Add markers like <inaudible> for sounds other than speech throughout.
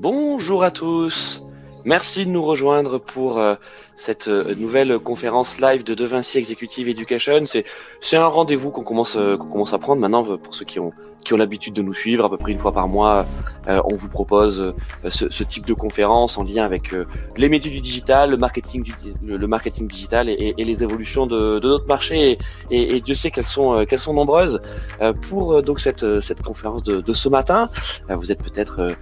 Bonjour à tous. Merci de nous rejoindre pour euh, cette euh, nouvelle conférence live de De Vinci Executive Education. C'est un rendez-vous qu'on commence euh, qu'on commence à prendre maintenant pour ceux qui ont qui ont l'habitude de nous suivre à peu près une fois par mois. on vous propose ce, ce, type de conférence en lien avec les métiers du digital, le marketing du, le, marketing digital et, et, les évolutions de, de notre marché. Et, et, Dieu sait qu'elles sont qu'elles sont nombreuses. pour donc cette cette conférence de, de ce matin, vous êtes peut-être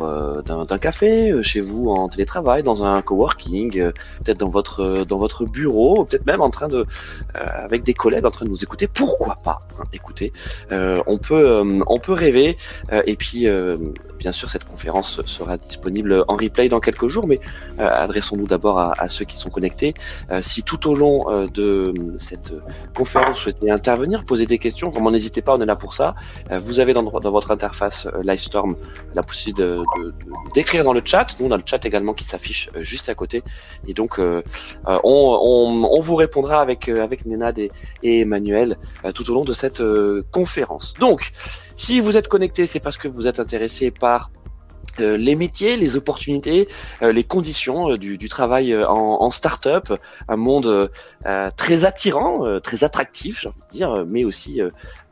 euh, d'un café euh, chez vous en télétravail, dans un coworking, euh, peut-être dans votre dans votre bureau, peut-être même en train de avec des collègues en train de nous écouter. Pourquoi pas hein, Écoutez, on peut on peut rêver. et puis bien sûr cette conférence sera disponible en replay dans quelques jours, mais adressons-nous d'abord à, à, ceux qui sont connectés. si tout au long de cette conférence vous souhaitez intervenir, poser des questions, vraiment n'hésitez pas, on est là pour ça. vous avez dans, dans votre interface Livestorm la possibilité d'écrire dans le chat. Nous, on le chat également qui s'affiche euh, juste à côté. Et donc, euh, euh, on, vous répondra avec, avec Nenad et, Emmanuel tout au long de cette conférence. Donc, si vous êtes connecté, c'est parce que vous êtes intéressé par les métiers, les opportunités, les conditions du, du, travail en, en start-up, un monde très attirant, très attractif, j'ai envie de dire, mais aussi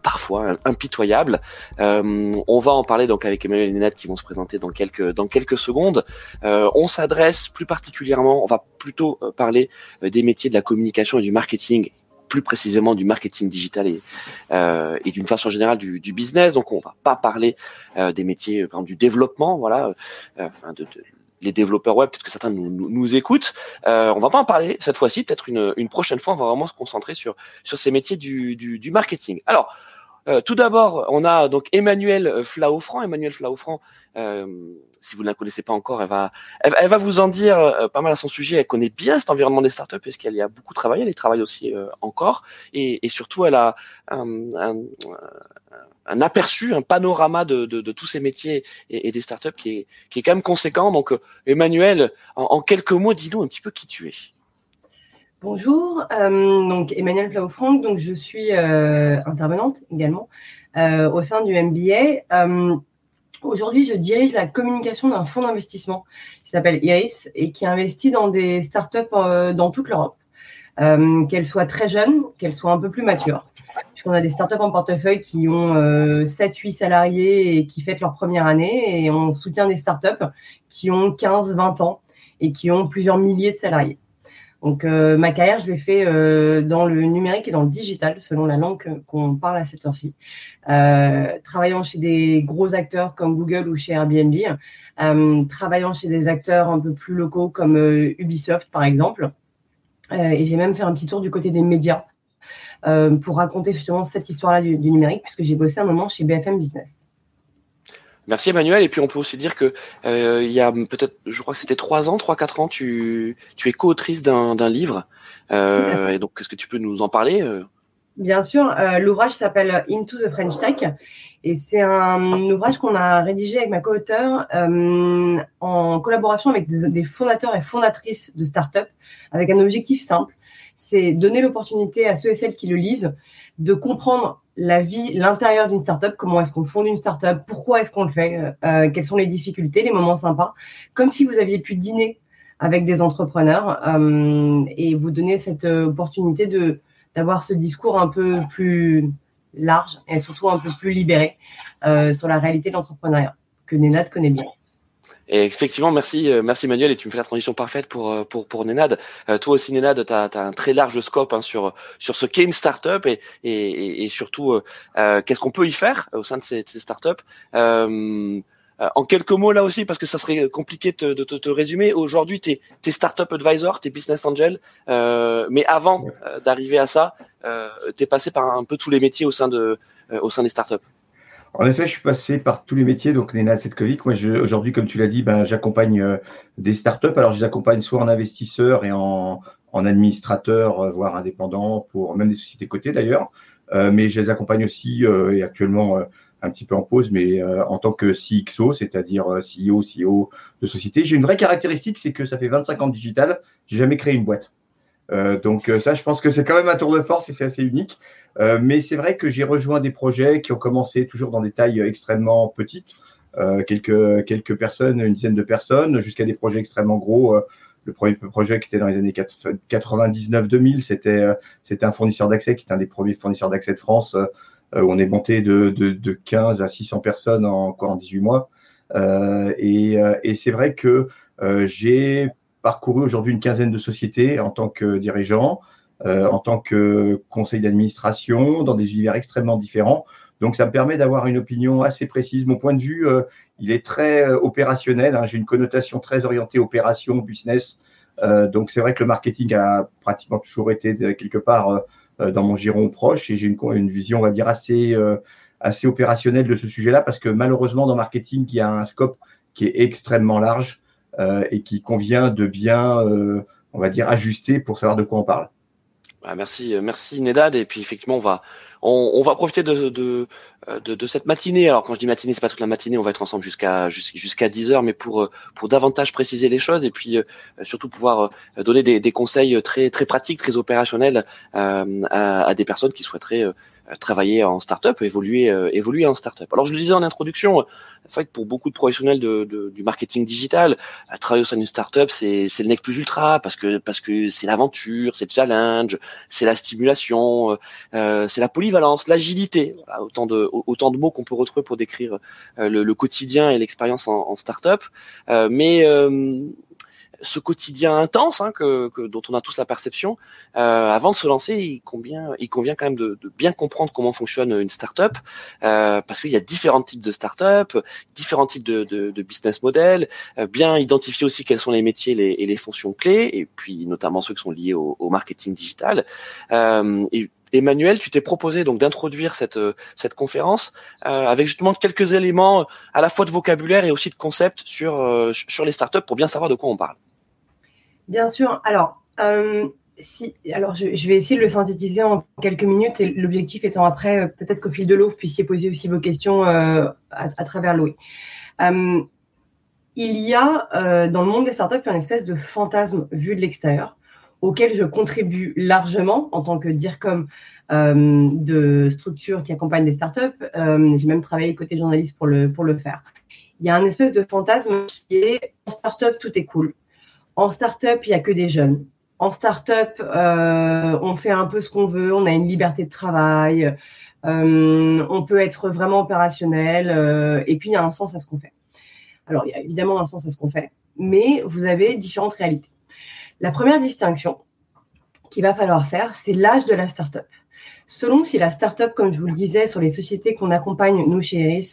parfois impitoyable. Euh, on va en parler donc avec Emmanuel et Nénette qui vont se présenter dans quelques dans quelques secondes. Euh, on s'adresse plus particulièrement, on va plutôt euh, parler des métiers de la communication et du marketing plus précisément du marketing digital et, euh, et d'une façon générale du, du, business. Donc on va pas parler euh, des métiers par exemple, du développement, voilà, enfin de, de, les développeurs web, peut-être que certains nous, nous, nous écoutent. Euh, on va pas en parler cette fois-ci, peut-être une, une prochaine fois, on va vraiment se concentrer sur sur ces métiers du, du, du marketing. Alors, euh, tout d'abord, on a donc Emmanuel euh, Flaufran. Emmanuel Flaufran, euh, si vous ne la connaissez pas encore, elle va, elle, va vous en dire pas mal à son sujet. Elle connaît bien cet environnement des startups puisqu'elle y a beaucoup travaillé. Elle y travaille aussi encore, et, surtout, elle a un, aperçu, un panorama de, tous ces métiers et, des startups qui est, qui est quand même conséquent. Donc, Emmanuel, en, en quelques mots, dis-nous un petit peu qui tu es. Bonjour, euh, donc Emmanuel Flau-Franck, donc je suis euh, intervenante également euh, au sein du MBA. Euh, aujourd'hui, je dirige la communication d'un fonds d'investissement qui s'appelle Iris et qui investit dans des startups dans toute l'Europe, qu'elles soient très jeunes, qu'elles soient un peu plus matures. Puisqu'on a des startups en portefeuille qui ont 7-8 salariés et qui fêtent leur première année et on soutient des startups qui ont 15-20 ans et qui ont plusieurs milliers de salariés. Donc, euh, ma carrière, je l'ai fait euh, dans le numérique et dans le digital, selon la langue qu'on parle à cette heure-ci. Euh, travaillant chez des gros acteurs comme Google ou chez Airbnb, euh, travaillant chez des acteurs un peu plus locaux comme euh, Ubisoft, par exemple. et j'ai même fait un petit tour du côté des médias pour raconter justement cette histoire-là du numérique, puisque j'ai bossé un moment chez BFM Business. Merci Emmanuel. Et puis on peut aussi dire que euh, il y a peut-être, je crois que c'était trois ans, trois quatre ans, tu tu es co-autrice d'un d'un livre. Euh, et donc, est-ce que tu peux nous en parler euh? Bien sûr. Euh, l'ouvrage s'appelle Into the French Tech et c'est un ouvrage qu'on a rédigé avec ma co-auteur euh, en collaboration avec des, des, fondateurs et fondatrices de start-up avec un objectif simple, c'est donner l'opportunité à ceux et celles qui le lisent de comprendre la vie, l'intérieur d'une startup, comment est-ce qu'on fonde une startup, pourquoi est-ce qu'on le fait, euh, euh, quelles sont les difficultés, les moments sympas, comme si vous aviez pu dîner avec des entrepreneurs euh, et vous donner cette opportunité de d'avoir ce discours un peu plus large et surtout un peu plus libéré sur la réalité de l'entrepreneuriat que Nenad connaît bien. Et effectivement, merci, euh, merci Manuel, et tu me fais la transition parfaite pour euh, pour pour Nenad. Euh, toi aussi, Nenad, tu as, un très large scope hein, sur sur ce qu'est une startup et et, et surtout euh, qu'est-ce qu'on peut y faire au sein de ces, ces startups. Euh, en quelques mots là aussi, parce que ça serait compliqué de te, te, résumer. Aujourd'hui, tu es, startup advisor, tu es business angel, euh, mais avant d'arriver à ça, euh, tu es passé par un peu tous les métiers au sein de au sein des startups. En effet, je suis passé par tous les métiers, donc Nena Setkovic. Moi, aujourd'hui, comme tu l'as dit, ben, j'accompagne euh, des startups. Alors, je les accompagne soit en investisseur et en, en administrateur, euh, voire indépendant, pour même des sociétés cotées d'ailleurs. Euh, mais je les accompagne aussi, euh, et actuellement un petit peu en pause, mais en tant que CXO, c'est-à-dire CEO, CEO de société. J'ai une vraie caractéristique, c'est que ça fait 25 ans de digital, j'ai jamais créé une boîte. donc ça, je pense que c'est quand même un tour de force et c'est assez unique. Euh, mais c'est vrai que j'ai rejoint des projets qui ont commencé toujours dans des tailles extrêmement petites. quelques, quelques personnes, une dizaine de personnes, jusqu'à des projets extrêmement gros. le premier projet qui était dans les années 99-2000, c'était c'était un fournisseur d'accès qui est un des premiers fournisseurs d'accès de France, où on est monté de, de, de 15 à 600 personnes en, en 18 mois. et, et c'est vrai que j'ai parcouru aujourd'hui une quinzaine de sociétés en tant que dirigeant, euh, en tant que conseil d'administration, dans des univers extrêmement différents. Donc, ça me permet d'avoir une opinion assez précise. Mon point de vue, euh, il est très euh, opérationnel. Hein. J'ai une connotation très orientée opération, business. donc, c'est vrai que le marketing a pratiquement toujours été quelque part dans mon giron proche et j'ai une, vision, on va dire, assez, opérationnelle de ce sujet-là parce que malheureusement, dans marketing, il y a un scope qui est extrêmement large. Euh, et qui convient de bien, euh, on va dire, ajuster pour savoir de quoi on parle. Bah, merci, euh, merci Nedad. Et puis effectivement, on va, on, va profiter de, de, de, cette matinée. Alors quand je dis matinée, c'est pas toute la matinée. On va être ensemble jusqu'à jusqu'à 10 heures, mais pour pour davantage préciser les choses et puis surtout pouvoir donner des, des, conseils très très pratiques, très opérationnels à, à, des personnes qui souhaiteraient travailler en start-up, évoluer évoluer en start-up. Alors je le disais en introduction, c'est vrai que pour beaucoup de professionnels de, de, du marketing digital, travailler au sein d'une startup, c'est le nec plus ultra parce que parce que c'est l'aventure, c'est le challenge, c'est la stimulation, euh, c'est la polyvalence, l'agilité. Autant de autant de mots qu'on peut retrouver pour décrire euh, le, le, quotidien et l'expérience en, en startup. Euh, mais euh, ce quotidien intense hein, que, que, dont on a tous la perception, euh, avant de se lancer, il convient, il convient quand même de, de bien comprendre comment fonctionne une startup, euh, parce qu'il y a différents types de startups, différents types de, de, de business models, euh, bien identifier aussi quels sont les métiers les, et les fonctions clés, et puis notamment ceux qui sont liés au, au marketing digital. Euh, et, Emmanuel, tu t'es proposé donc d'introduire cette cette conférence euh, avec justement quelques éléments à la fois de vocabulaire et aussi de concepts sur euh, sur les startups pour bien savoir de quoi on parle. Bien sûr. Alors, euh, alors je, vais essayer de le synthétiser en quelques minutes l'objectif étant après, euh, peut-être qu'au fil de l'eau, vous puissiez poser aussi vos questions euh, à, travers l'eau. il y a dans le monde des startups une espèce de fantasme vu de l'extérieur auquel je contribue largement en tant que DIRCOM de structure qui accompagne des startups. J'ai même travaillé côté journaliste pour le, pour le faire. Il y a un espèce de fantasme qui est en startup, tout est cool en start-up, il n'y a que des jeunes. En start-up, euh, on fait un peu ce qu'on veut, on a une liberté de travail, euh, on peut être vraiment opérationnel, euh, et puis il y a un sens à ce qu'on fait. Alors, il y a évidemment un sens à ce qu'on fait, mais vous avez différentes réalités. La première distinction qu'il va falloir faire, c'est l'âge de la start-up. Selon si la start-up, comme je vous le disais, sur les sociétés qu'on accompagne, nous chez Eris,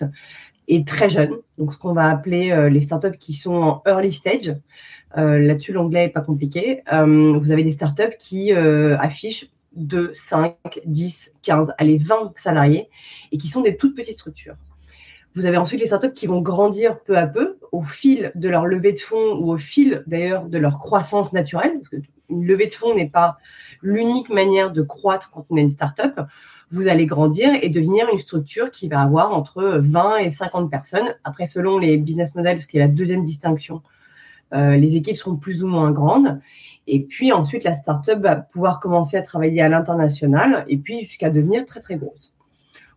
est très jeune, donc ce qu'on va appeler les startups qui sont en early stage, là-dessus, l'anglais n'est pas compliqué. Euh, vous avez des startups qui euh, affichent 2, 5, 10, 15, allez, 20 salariés et qui sont des toutes petites structures. Vous avez ensuite les startups qui vont grandir peu à peu au fil de leur levée de fonds ou au fil d'ailleurs de leur croissance naturelle. Parce que une levée de fonds n'est pas l'unique manière de croître quand on est une startup. Vous allez grandir et devenir une structure qui va avoir entre 20 et 50 personnes. Après, selon les business models, ce qui est la deuxième distinction euh, les équipes seront plus ou moins grandes. Et puis ensuite, la startup va pouvoir commencer à travailler à l'international et puis jusqu'à devenir très, très grosse.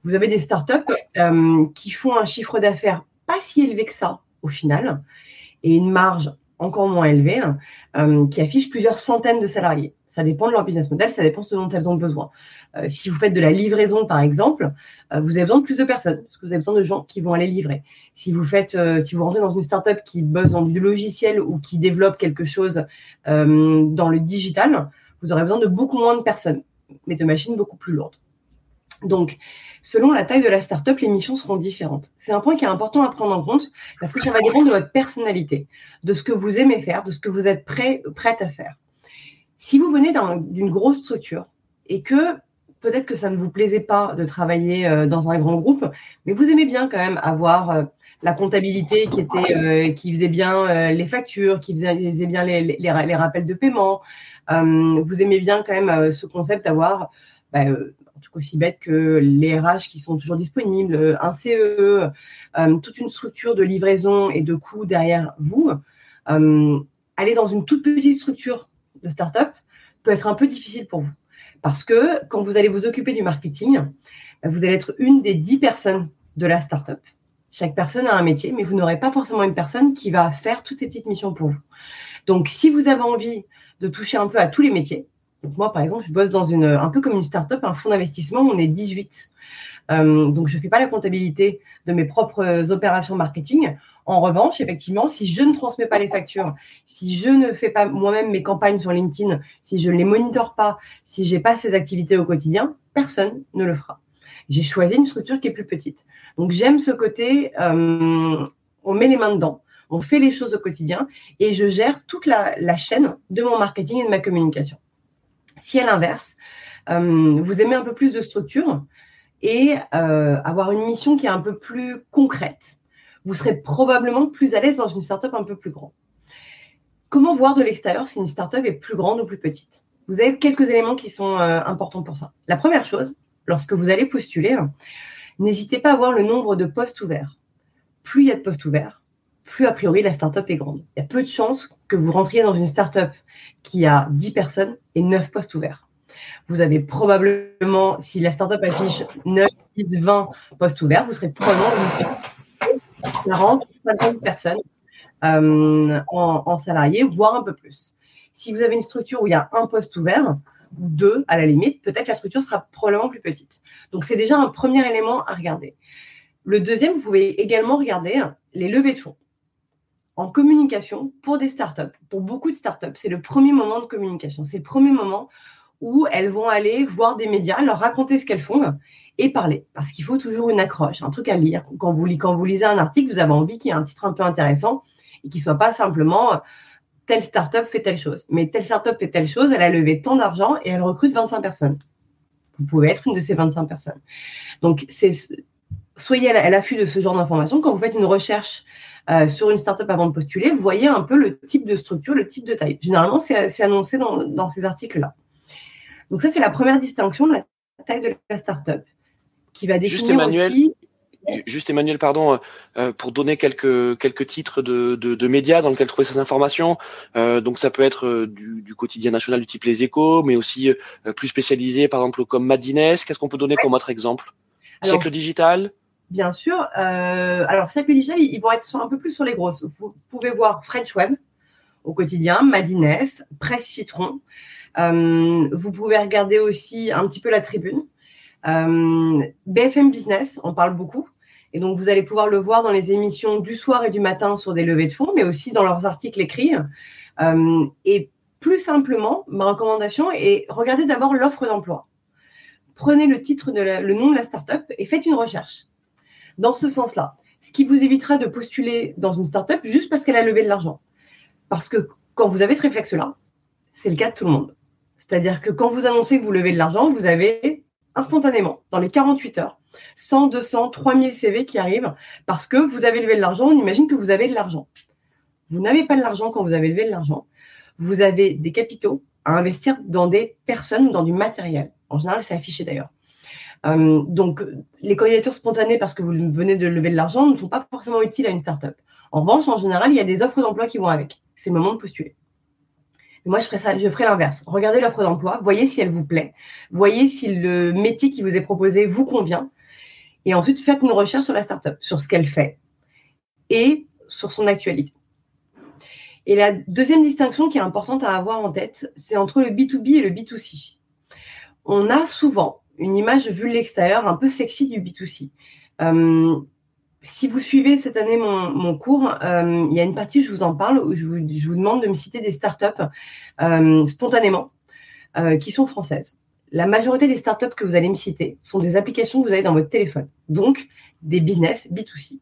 Vous avez des startups euh, qui font un chiffre d'affaires pas si élevé que ça au final et une marge encore moins élevée hein, euh, qui affichent plusieurs centaines de salariés. Ça dépend de leur business model, ça dépend de ce dont elles ont besoin. Euh, si vous faites de la livraison, par exemple, euh, vous avez besoin de plus de personnes, parce que vous avez besoin de gens qui vont aller livrer. Si vous faites, euh, si vous rentrez dans une startup qui bosse dans du logiciel ou qui développe quelque chose dans le digital, vous aurez besoin de beaucoup moins de personnes, mais de machines beaucoup plus lourdes. Donc, selon la taille de la startup, les missions seront différentes. C'est un point qui est important à prendre en compte parce que ça va dépendre de votre personnalité, de ce que vous aimez faire, de ce que vous êtes prêt, prête à faire. Si vous venez d'une grosse structure et que peut-être que ça ne vous plaisait pas de travailler euh, dans un grand groupe, mais vous aimez bien quand même avoir euh, la comptabilité qui était, euh, qui faisait bien les factures, qui faisait, bien les, rappels de paiement. vous aimez bien quand même ce concept d'avoir, bah, en tout cas aussi bête que les RH qui sont toujours disponibles, un CE, toute une structure de livraison et de coûts derrière vous. aller dans une toute petite structure de start-up peut être un peu difficile pour vous. Parce que quand vous allez vous occuper du marketing, vous allez être une des dix personnes de la start-up. Chaque personne a un métier, mais vous n'aurez pas forcément une personne qui va faire toutes ces petites missions pour vous. Donc, si vous avez envie de toucher un peu à tous les métiers, moi, par exemple, je bosse dans une, un peu comme une start-up, un fonds d'investissement, on est 18. Euh, donc, je ne fais pas la comptabilité de mes propres opérations marketing. En revanche, effectivement, si je ne transmets pas les factures, si je ne fais pas moi-même mes campagnes sur LinkedIn, si je ne les monitore pas, si je n'ai pas ces activités au quotidien, personne ne le fera. J'ai choisi une structure qui est plus petite. Donc, j'aime ce côté, euh, on met les mains dedans, on fait les choses au quotidien et je gère toute la, la chaîne de mon marketing et de ma communication. Si à l'inverse, euh, vous aimez un peu plus de structure et euh, avoir une mission qui est un peu plus concrète, vous serez probablement plus à l'aise dans une startup un peu plus grande. Comment voir de l'extérieur si une startup est plus grande ou plus petite? Vous avez quelques éléments qui sont euh, importants pour ça. La première chose, lorsque vous allez postuler, n'hésitez pas à voir le nombre de postes ouverts. Plus il y a de postes ouverts, plus a priori la startup est grande. Il y a peu de chances que vous rentriez dans une startup qui a 10 personnes et 9 postes ouverts. Vous avez probablement, si la startup affiche 9, 10, 20 postes ouverts, vous serez probablement une 40, 50 personnes euh, en, en salariés, voire un peu plus. Si vous avez une structure où il y a un poste ouvert, ou deux à la limite, peut-être la structure sera probablement plus petite. Donc c'est déjà un premier élément à regarder. Le deuxième, vous pouvez également regarder les levées de fonds en communication pour des startups, pour beaucoup de startups. C'est le premier moment de communication. C'est le premier moment où elles vont aller voir des médias, leur raconter ce qu'elles font et parler. Parce qu'il faut toujours une accroche, un truc à lire. Quand vous, quand vous lisez un article, vous avez envie qu'il y ait un titre un peu intéressant et qu'il ne soit pas simplement telle startup fait telle chose. Mais telle startup fait telle chose, elle a levé tant d'argent et elle recrute 25 personnes. Vous pouvez être une de ces 25 personnes. Donc, soyez à l'affût de ce genre d'informations. Quand vous faites une recherche euh, sur une startup avant de postuler, vous voyez un peu le type de structure, le type de taille. Généralement, c'est annoncé dans, ces articles-là. Donc ça, c'est la première distinction de la taille de la startup qui va définir Juste Emmanuel, aussi... Juste Emmanuel, pardon, euh, pour donner quelques quelques titres de, de, médias dans lesquels trouver ces informations. Euh, donc ça peut être du, quotidien national du type Les Échos, mais aussi plus spécialisé, par exemple comme Madines. Qu'est-ce qu'on peut donner comme autre exemple? Siècle digital? bien sûr. Euh, alors, Cercle Digital, ils, vont être un peu plus sur les grosses. Vous pouvez voir French Web au quotidien, Madines, Presse Citron. Euh, vous pouvez regarder aussi un petit peu la tribune. Euh, BFM Business, on parle beaucoup. Et donc, vous allez pouvoir le voir dans les émissions du soir et du matin sur des levées de fonds, mais aussi dans leurs articles écrits. et plus simplement, ma recommandation est regardez d'abord l'offre d'emploi. Prenez le titre, de le nom de la startup et faites une recherche dans ce sens-là. Ce qui vous évitera de postuler dans une startup juste parce qu'elle a levé de l'argent. Parce que quand vous avez ce réflexe-là, c'est le cas de tout le monde. C'est-à-dire que quand vous annoncez que vous levez de l'argent, vous avez instantanément, dans les 48 heures, 100, 200, 3000 CV qui arrivent parce que vous avez levé de l'argent. On imagine que vous avez de l'argent. Vous n'avez pas de l'argent quand vous avez levé de l'argent. Vous avez des capitaux à investir dans des personnes ou dans du matériel. En général, c'est affiché d'ailleurs. Euh, donc, les candidatures spontanées parce que vous venez de lever de l'argent ne sont pas forcément utiles à une startup. En revanche, en général, il y a des offres d'emploi qui vont avec. C'est le moment de postuler. Moi, je ferai ça, je ferai l'inverse. Regardez l'offre d'emploi, voyez si elle vous plaît, voyez si le métier qui vous est proposé vous convient, et ensuite faites une recherche sur la startup, sur ce qu'elle fait et sur son actualité. Et la deuxième distinction qui est importante à avoir en tête, c'est entre le B2B et le B2C. On a souvent une image vue de l'extérieur un peu sexy du B2C. Euh, si vous suivez cette année mon, cours, euh, il y a une partie, je vous en parle, où je vous, demande de me citer des startups euh, spontanément qui sont françaises. La majorité des startups que vous allez me citer sont des applications que vous avez dans votre téléphone, donc des business B2C.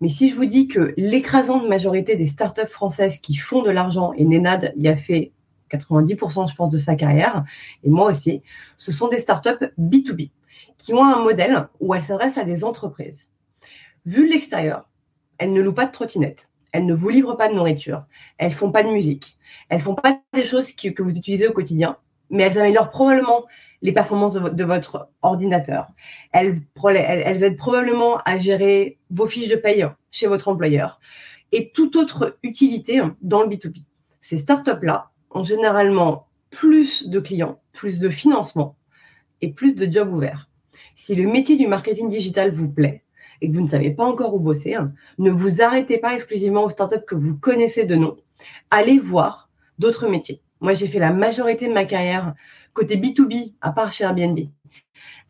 Mais si je vous dis que l'écrasante majorité des startups françaises qui font de l'argent, et Nenad y a fait 90% je pense de sa carrière, et moi aussi, ce sont des startups B2B qui ont un modèle où elles s'adressent à des entreprises. Vu de l'extérieur, elles ne louent pas de trottinettes, elles ne vous livrent pas de nourriture, elles font pas de musique, elles font pas des choses que vous utilisez au quotidien, mais elles améliorent probablement les performances de, votre ordinateur. Elles, elles aident probablement à gérer vos fiches de paye chez votre employeur et toute autre utilité dans le B2B. Ces startups-là, ont généralement plus de clients, plus de financement et plus de jobs ouverts. Si le métier du marketing digital vous plaît, et que vous ne savez pas encore où bosser, hein, ne vous arrêtez pas exclusivement aux startups que vous connaissez de nom. Allez voir d'autres métiers. Moi, j'ai fait la majorité de ma carrière côté B2B, à part chez Airbnb,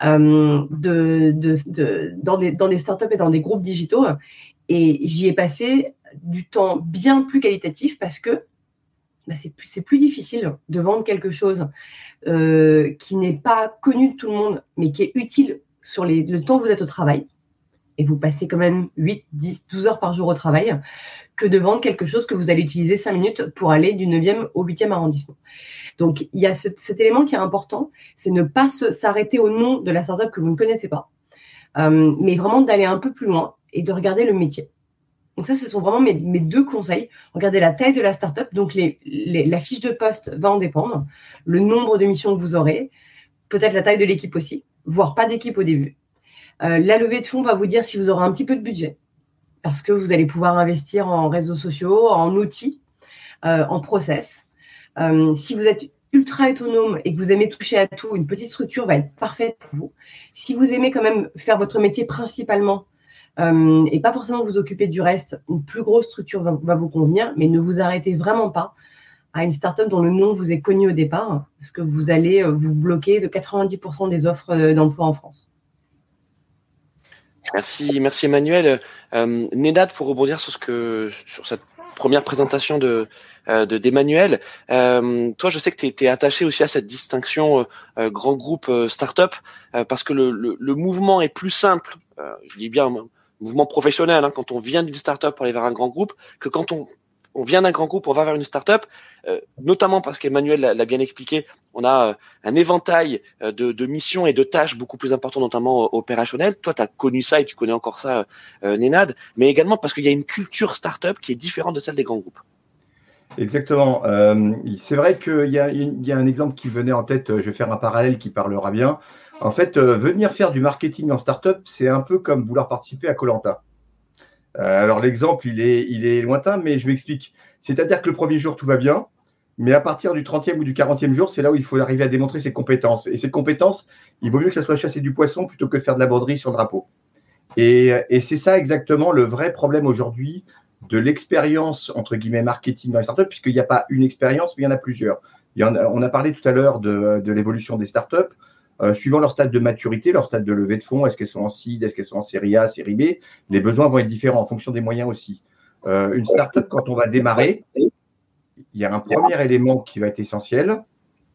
euh, dans, des, startups et dans des groupes digitaux. Et j'y ai passé du temps bien plus qualitatif parce que bah, c'est plus, difficile de vendre quelque chose euh, qui n'est pas connu de tout le monde, mais qui est utile sur le temps où vous êtes au travail. Et vous passez quand même 8, 10, 12 heures par jour au travail, que de vendre quelque chose que vous allez utiliser 5 minutes pour aller du 9e au 8e arrondissement. Donc, il y a cet élément qui est important, c'est ne pas s'arrêter au nom de la startup que vous ne connaissez pas, euh, mais vraiment d'aller un peu plus loin et de regarder le métier. Donc ça, ce sont vraiment mes, deux conseils. Regardez la taille de la startup. Donc la fiche de poste va en dépendre. Le nombre de missions que vous aurez. Peut-être la taille de l'équipe aussi, voire pas d'équipe au début. Euh, la levée de fonds va vous dire si vous aurez un petit peu de budget. Parce que vous allez pouvoir investir en réseaux sociaux, en outils, euh, en process. Euh, si vous êtes ultra autonome et que vous aimez toucher à tout, une petite structure va être parfaite pour vous. Si vous aimez quand même faire votre métier principalement et pas forcément vous occuper du reste. Une plus grosse structure va, vous convenir, mais ne vous arrêtez vraiment pas à une startup dont le nom vous est connu au départ, parce que vous allez vous bloquer de 90% des offres d'emploi en France. Merci, merci Emmanuel. Euh, pour rebondir sur ce que sur cette première présentation de d'Emmanuel. toi, je sais que tu es, attaché aussi à cette distinction grand groupe startup parce que le, le, le, mouvement est plus simple. je dis bien mouvement professionnel, hein, quand on vient d'une startup pour aller vers un grand groupe, que quand on, on vient d'un grand groupe, on va vers une startup, euh, notamment parce qu'Emmanuel l'a bien expliqué, on a euh, un éventail euh, de, missions et de tâches beaucoup plus importants, notamment opérationnelles. Toi, tu as connu ça et tu connais encore ça, Nénad, mais également parce qu'il y a une culture startup qui est différente de celle des grands groupes. Exactement. C'est vrai qu'il y, y, a un exemple qui venait en tête, je vais faire un parallèle qui parlera bien. En fait, venir faire du marketing en startup, c'est un peu comme vouloir participer à Colanta. Euh, alors l'exemple, il est, il est lointain, mais je m'explique. C'est-à-dire que le premier jour, tout va bien, mais à partir du 30e ou du 40e jour, c'est là où il faut arriver à démontrer ses compétences. Et ces compétences, il vaut mieux que ça soit chasser du poisson plutôt que faire de la broderie sur le drapeau. Et, et c'est ça exactement le vrai problème aujourd'hui de l'expérience, entre guillemets, marketing dans les startups, puisqu'il n'y a pas une expérience, mais il y en a plusieurs. On a parlé tout à l'heure de, de l'évolution des startups. Euh, suivant leur stade de maturité, leur stade de levée de fonds, est-ce qu'elles sont en seed, est-ce qu'elles sont en série A, série B, les besoins vont être différents en fonction des moyens aussi. Euh, une startup, quand on va démarrer, il y a un premier élément qui va être essentiel,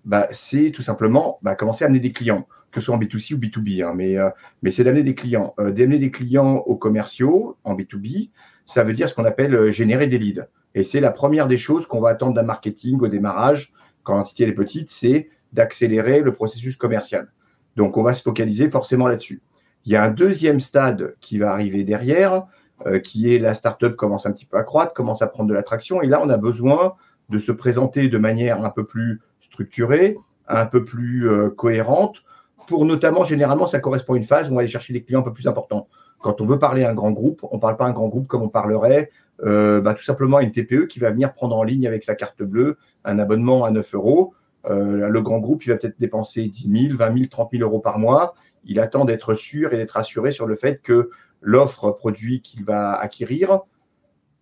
bah, c'est tout simplement bah, commencer à amener des clients, que ce soit en B2C ou B2B, hein, mais, euh, mais c'est d'amener des clients. Euh, d'amener des clients aux commerciaux en B2B, ça veut dire ce qu'on appelle euh, générer des leads. Et c'est la première des choses qu'on va attendre d'un marketing au démarrage, quand l'entité est petite, c'est d'accélérer le processus commercial. Donc, on va se focaliser forcément là-dessus. Il y a un deuxième stade qui va arriver derrière, euh, qui est la startup commence un petit peu à croître, commence à prendre de l'attraction. Et là, on a besoin de se présenter de manière un peu plus structurée, un peu plus euh, cohérente, pour notamment, généralement, ça correspond à une phase où on va aller chercher des clients un peu plus importants. Quand on veut parler à un grand groupe, on ne parle pas à un grand groupe comme on parlerait euh, bah, tout simplement à une TPE qui va venir prendre en ligne avec sa carte bleue un abonnement à 9 euros. Euh, le grand groupe, il va peut-être dépenser 10 000, 20 000, 30 000 euros par mois. Il attend d'être sûr et d'être assuré sur le fait que l'offre produit qu'il va acquérir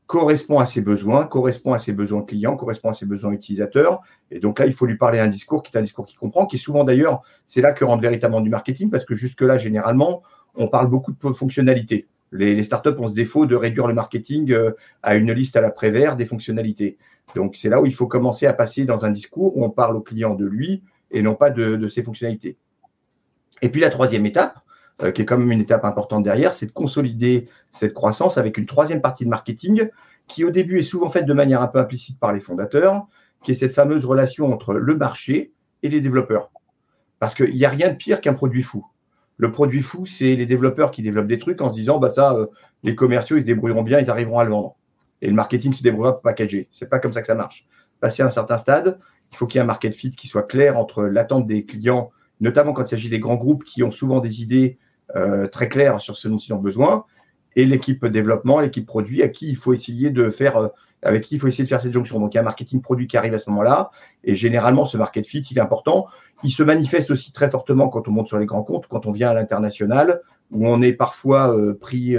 correspond à ses besoins, correspond à ses besoins clients, correspond à ses besoins utilisateurs. Et donc là, il faut lui parler un discours qui est un discours qu'il comprend, qui souvent d'ailleurs, c'est là que rentre véritablement du marketing, parce que jusque-là, généralement, on parle beaucoup de fonctionnalités. Les, startups ont ce défaut de réduire le marketing euh, à une liste à la prévère des fonctionnalités. Donc, c'est là où il faut commencer à passer dans un discours où on parle au client de lui et non pas de, ses fonctionnalités. Et puis, la troisième étape, euh, qui est quand même une étape importante derrière, c'est de consolider cette croissance avec une troisième partie de marketing qui, au début, est souvent faite de manière un peu implicite par les fondateurs, qui est cette fameuse relation entre le marché et les développeurs. Parce qu'il n'y a rien de pire qu'un produit fou. Le produit fou, c'est les développeurs qui développent des trucs en se disant, bah ça, euh, les commerciaux, ils se débrouilleront bien, ils arriveront à le vendre et le marketing se débrouillera pour packager. C'est pas comme ça que ça marche. Passer à un certain stade, il faut qu'il y ait un market fit qui soit clair entre l'attente des clients, notamment quand il s'agit des grands groupes qui ont souvent des idées euh, très claires sur ce dont ils ont besoin, et l'équipe développement, l'équipe produit, à qui il faut essayer de faire, euh, avec qui il faut essayer de faire cette jonction. Donc il y a un marketing produit qui arrive à ce moment-là, et généralement ce market fit, il est important. Il se manifeste aussi très fortement quand on monte sur les grands comptes, quand on vient à l'international, où on est parfois pris,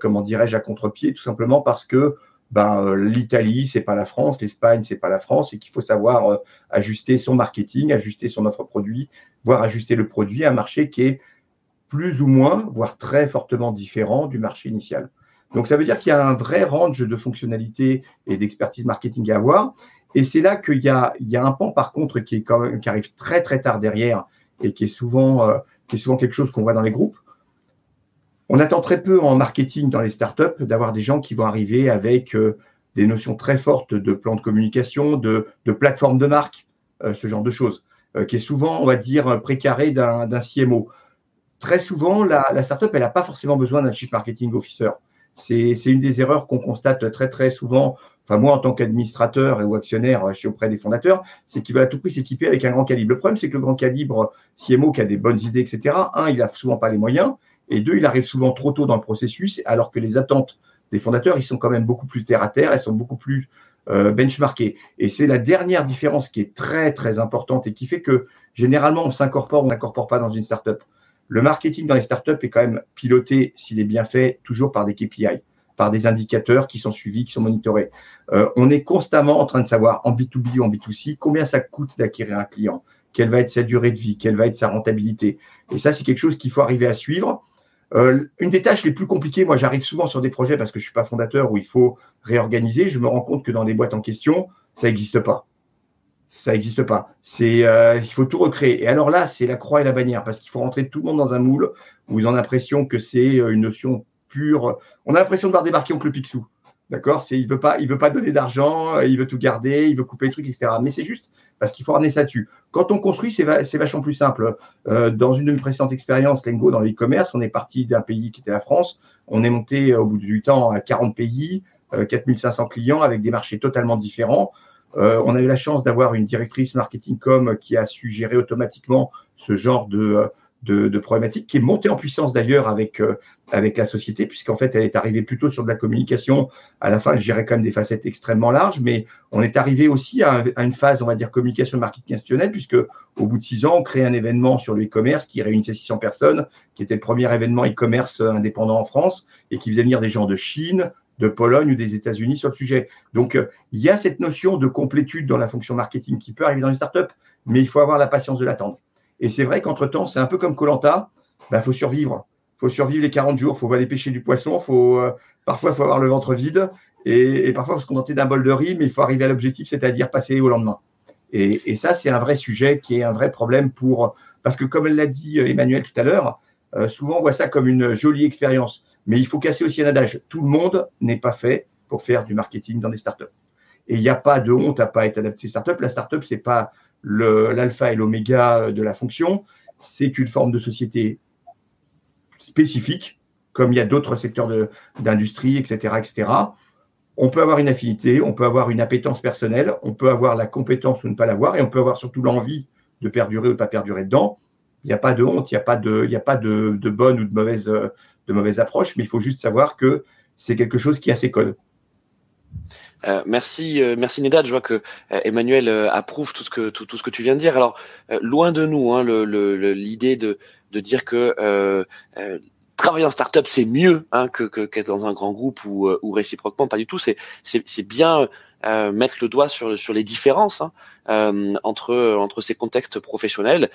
comment dirais-je, à contre-pied, tout simplement parce que ben, l'Italie, c'est pas la France, l'Espagne, c'est pas la France, et qu'il faut savoir ajuster son marketing, ajuster son offre produit, voire ajuster le produit à un marché qui est plus ou moins, voire très fortement différent du marché initial. Donc ça veut dire qu'il y a un vrai range de fonctionnalités et d'expertise marketing à avoir. Et c'est là qu'il y a, un pan par contre qui, arrive très très tard derrière et qui est souvent, euh, qui est souvent quelque chose qu'on voit dans les groupes. On attend très peu en marketing dans les startups d'avoir des gens qui vont arriver avec euh, des notions très fortes de plan de communication, de, de plateforme de marque, euh, ce genre de choses, qui est souvent, on va dire, précaré d'un CMO. Très souvent, la, la startup, elle n'a pas forcément besoin d'un chief marketing officer. C'est une des erreurs qu'on constate très souvent. Enfin, moi, en tant qu'administrateur ou actionnaire, je suis auprès des fondateurs, c'est qu'ils veulent à tout prix s'équiper avec un grand calibre. Le problème, c'est que le grand calibre, CMO qui a des bonnes idées, etc., un, il n'a souvent pas les moyens, et deux, il arrive souvent trop tôt dans le processus, alors que les attentes des fondateurs, ils sont quand même beaucoup plus terre à terre, elles sont beaucoup plus euh, benchmarkées. Et c'est la dernière différence qui est très très importante et qui fait que généralement on s'incorpore, on n'incorpore pas dans une startup. Le marketing dans les startups est quand même piloté, s'il est bien fait, toujours par des KPI, par des indicateurs qui sont suivis, qui sont monitorés. Euh, on est constamment en train de savoir en B2B ou en B2C combien ça coûte d'acquérir un client, quelle va être sa durée de vie, quelle va être sa rentabilité. Et ça, c'est quelque chose qu'il faut arriver à suivre. Euh, une des tâches les plus compliquées, moi j'arrive souvent sur des projets parce que je suis pas fondateur où il faut réorganiser. Je me rends compte que dans les boîtes en question, ça n'existe pas ça n'existe pas. C'est, euh, il faut tout recréer. Et alors là, c'est la croix et la bannière parce qu'il faut rentrer tout le monde dans un moule où ils ont l'impression que c'est euh, une notion pure. On a l'impression de voir débarquer oncle Picsou. D'accord? C'est, il veut pas, il veut pas donner d'argent, euh, il veut tout garder, il veut couper les trucs, etc. Mais c'est juste parce qu'il faut ramener ça dessus. Quand on construit, c'est, vachement plus simple. dans une de mes précédentes expériences, Lengo, dans l'e-commerce, on est parti d'un pays qui était la France. On est monté au bout du temps à 40 pays, 4500 clients avec des marchés totalement différents. Euh, on a eu la chance d'avoir une directrice marketing com qui a su gérer automatiquement ce genre de, de, de problématique, qui est montée en puissance d'ailleurs avec, euh, avec la société, puisqu'en fait, elle est arrivée plutôt sur de la communication. À la fin, elle gérait quand même des facettes extrêmement larges, mais on est arrivé aussi à, une phase, on va dire, communication marketing institutionnelle, puisque au bout de six ans, on crée un événement sur le e-commerce qui réunissait 600 personnes, qui était le premier événement e-commerce indépendant en France et qui faisait venir des gens de Chine, de Pologne ou des États-Unis sur le sujet. Donc, euh, il y a cette notion de complétude dans la fonction marketing qui peut arriver dans une startup, mais il faut avoir la patience de l'attendre. Et c'est vrai qu'entre-temps, c'est un peu comme Colanta, il bah, faut survivre. Il faut survivre les 40 jours, il faut aller pêcher du poisson, faut, euh, parfois il faut avoir le ventre vide, et, parfois il faut se contenter d'un bol de riz, mais il faut arriver à l'objectif, c'est-à-dire passer au lendemain. Et, ça, c'est un vrai sujet qui est un vrai problème pour... Parce que comme l'a dit euh, Emmanuel tout à l'heure, souvent on voit ça comme une jolie expérience. Mais il faut casser aussi un adage. Tout le monde n'est pas fait pour faire du marketing dans des startups. Et il n'y a pas de honte à pas être adapté aux startups. La startup, c'est pas l'alpha et l'oméga de la fonction. C'est une forme de société spécifique, comme il y a d'autres secteurs d'industrie, etc., etc. On peut avoir une affinité, on peut avoir une appétence personnelle, on peut avoir la compétence ou ne pas l'avoir, et on peut avoir surtout l'envie de perdurer ou de pas perdurer dedans. Il n'y a pas de honte, il n'y a pas de, a pas de, de bonne ou de mauvaise de mauvaise approche, mais il faut juste savoir que c'est quelque chose qui a ses codes. Euh, merci, euh, merci Nedad. Je vois que euh, Emmanuel approuve tout ce que tout, ce que tu viens de dire. Alors loin de nous, hein, l'idée de de dire que travailler en startup c'est mieux hein, que qu'être dans un grand groupe ou, réciproquement, pas du tout. C'est c'est bien mettre le doigt sur sur les différences hein, entre entre ces contextes professionnels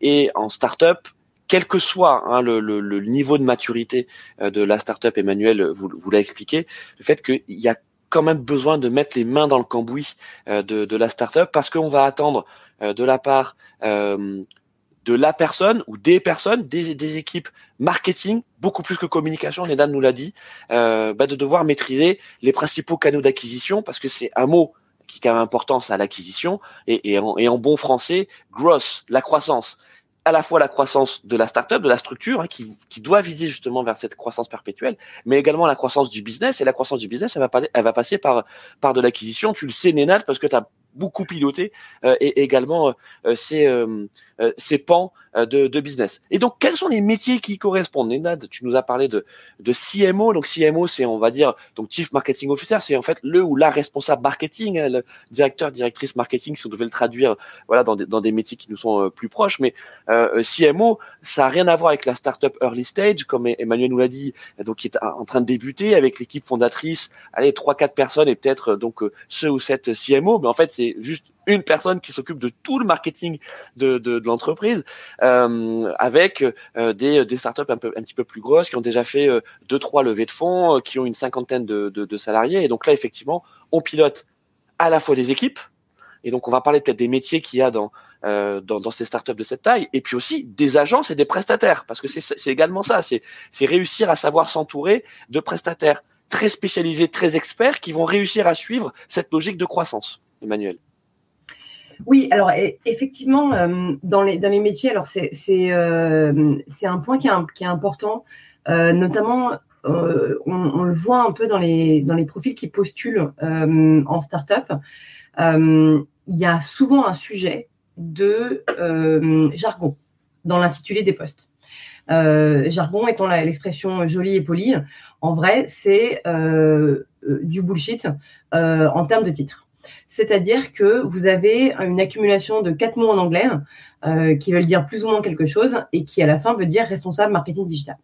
et en startup quel que soit hein, le, niveau de maturité euh, de la startup, Emmanuel vous, vous l'a expliqué, le fait qu'il y a quand même besoin de mettre les mains dans le cambouis euh, de, de la startup parce qu'on va attendre euh, de la part de la personne ou des personnes, des, équipes marketing, beaucoup plus que communication, Nedan nous l'a dit, bah, de devoir maîtriser les principaux canaux d'acquisition parce que c'est un mot qui a importance à l'acquisition et, et, et, en, bon français, growth, la croissance à la fois la croissance de la startup, de la structure, hein, qui, qui, doit viser justement vers cette croissance perpétuelle, mais également la croissance du business. Et la croissance du business, elle va, elle va passer par, par de l'acquisition. Tu le sais, Nénal, parce que tu as beaucoup piloté euh, et également euh, ces, euh, ces pans euh, de, business. Et donc, quels sont les métiers qui correspondent? Nenad, tu nous as parlé de, de CMO. Donc, CMO, c'est, on va dire, donc Chief Marketing Officer, c'est en fait le ou la responsable marketing, hein, le directeur, directrice marketing, si on devait le traduire, voilà, dans des, dans des métiers qui nous sont euh, plus proches. Mais euh, CMO, ça a rien à voir avec la startup early stage, comme Emmanuel nous l'a dit, donc qui est en train de débuter avec l'équipe fondatrice, allez, trois, quatre personnes et peut-être donc ce ou cette CMO. Mais en fait, c'est juste une personne qui s'occupe de tout le marketing de, de, de l'entreprise, euh, avec euh, des, des startups un, peu, un petit peu plus grosses qui ont déjà fait euh, deux trois levées de fonds, euh, qui ont une cinquantaine de, de, de, salariés. Et donc là, effectivement, on pilote à la fois des équipes, et donc on va parler peut-être des métiers qu'il y a dans, euh, dans, dans ces startups de cette taille, et puis aussi des agences et des prestataires, parce que c'est également ça, c'est réussir à savoir s'entourer de prestataires très spécialisés, très experts, qui vont réussir à suivre cette logique de croissance. Emmanuel. Oui, alors e, effectivement, euh, dans, les, métiers, alors c'est euh, un point qui est, important, euh, notamment on, le voit un peu dans les, dans les profils qui postulent en startup. Il y a souvent un sujet de jargon dans l'intitulé des postes. jargon étant l'expression jolie et polie, en vrai, c'est du bullshit en termes de titre. C'est-à-dire que vous avez une accumulation de quatre mots en anglais euh, qui veulent dire plus ou moins quelque chose et qui à la fin veut dire responsable marketing digital.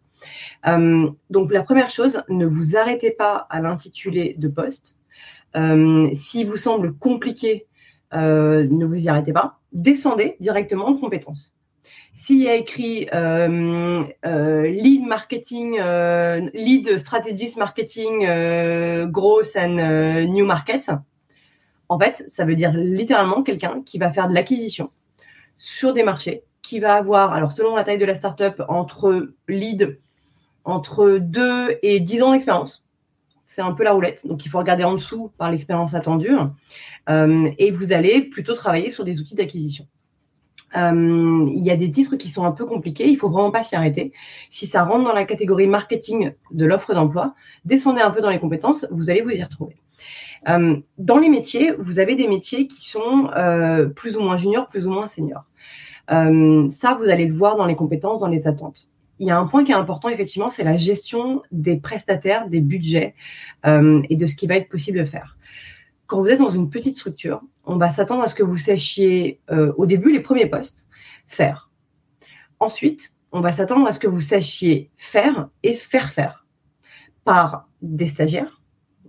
Euh, donc la première chose, ne vous arrêtez pas à l'intitulé de poste. Euh, S'il vous semble compliqué, ne vous y arrêtez pas. Descendez directement en compétences. S'il y a écrit lead marketing, lead strategist marketing, growth and new markets, en fait, ça veut dire littéralement quelqu'un qui va faire de l'acquisition sur des marchés, qui va avoir, alors selon la taille de la startup, entre lead, entre 2 et 10 ans d'expérience. C'est un peu la roulette. Donc, il faut regarder en dessous par l'expérience attendue. Euh, et vous allez plutôt travailler sur des outils d'acquisition. Euh, il y a des titres qui sont un peu compliqués, il faut vraiment pas s'y arrêter. Si ça rentre dans la catégorie marketing de l'offre d'emploi, descendez un peu dans les compétences, vous allez vous y retrouver. Euh, dans les métiers, vous avez des métiers qui sont euh, plus ou moins juniors, plus ou moins seniors. Euh, ça, vous allez le voir dans les compétences, dans les attentes. Il y a un point qui est important, effectivement, c'est la gestion des prestataires, des budgets et de ce qui va être possible de faire. Quand vous êtes dans une petite structure, on va s'attendre à ce que vous sachiez au début les premiers postes faire. Ensuite, on va s'attendre à ce que vous sachiez faire et faire faire par des stagiaires,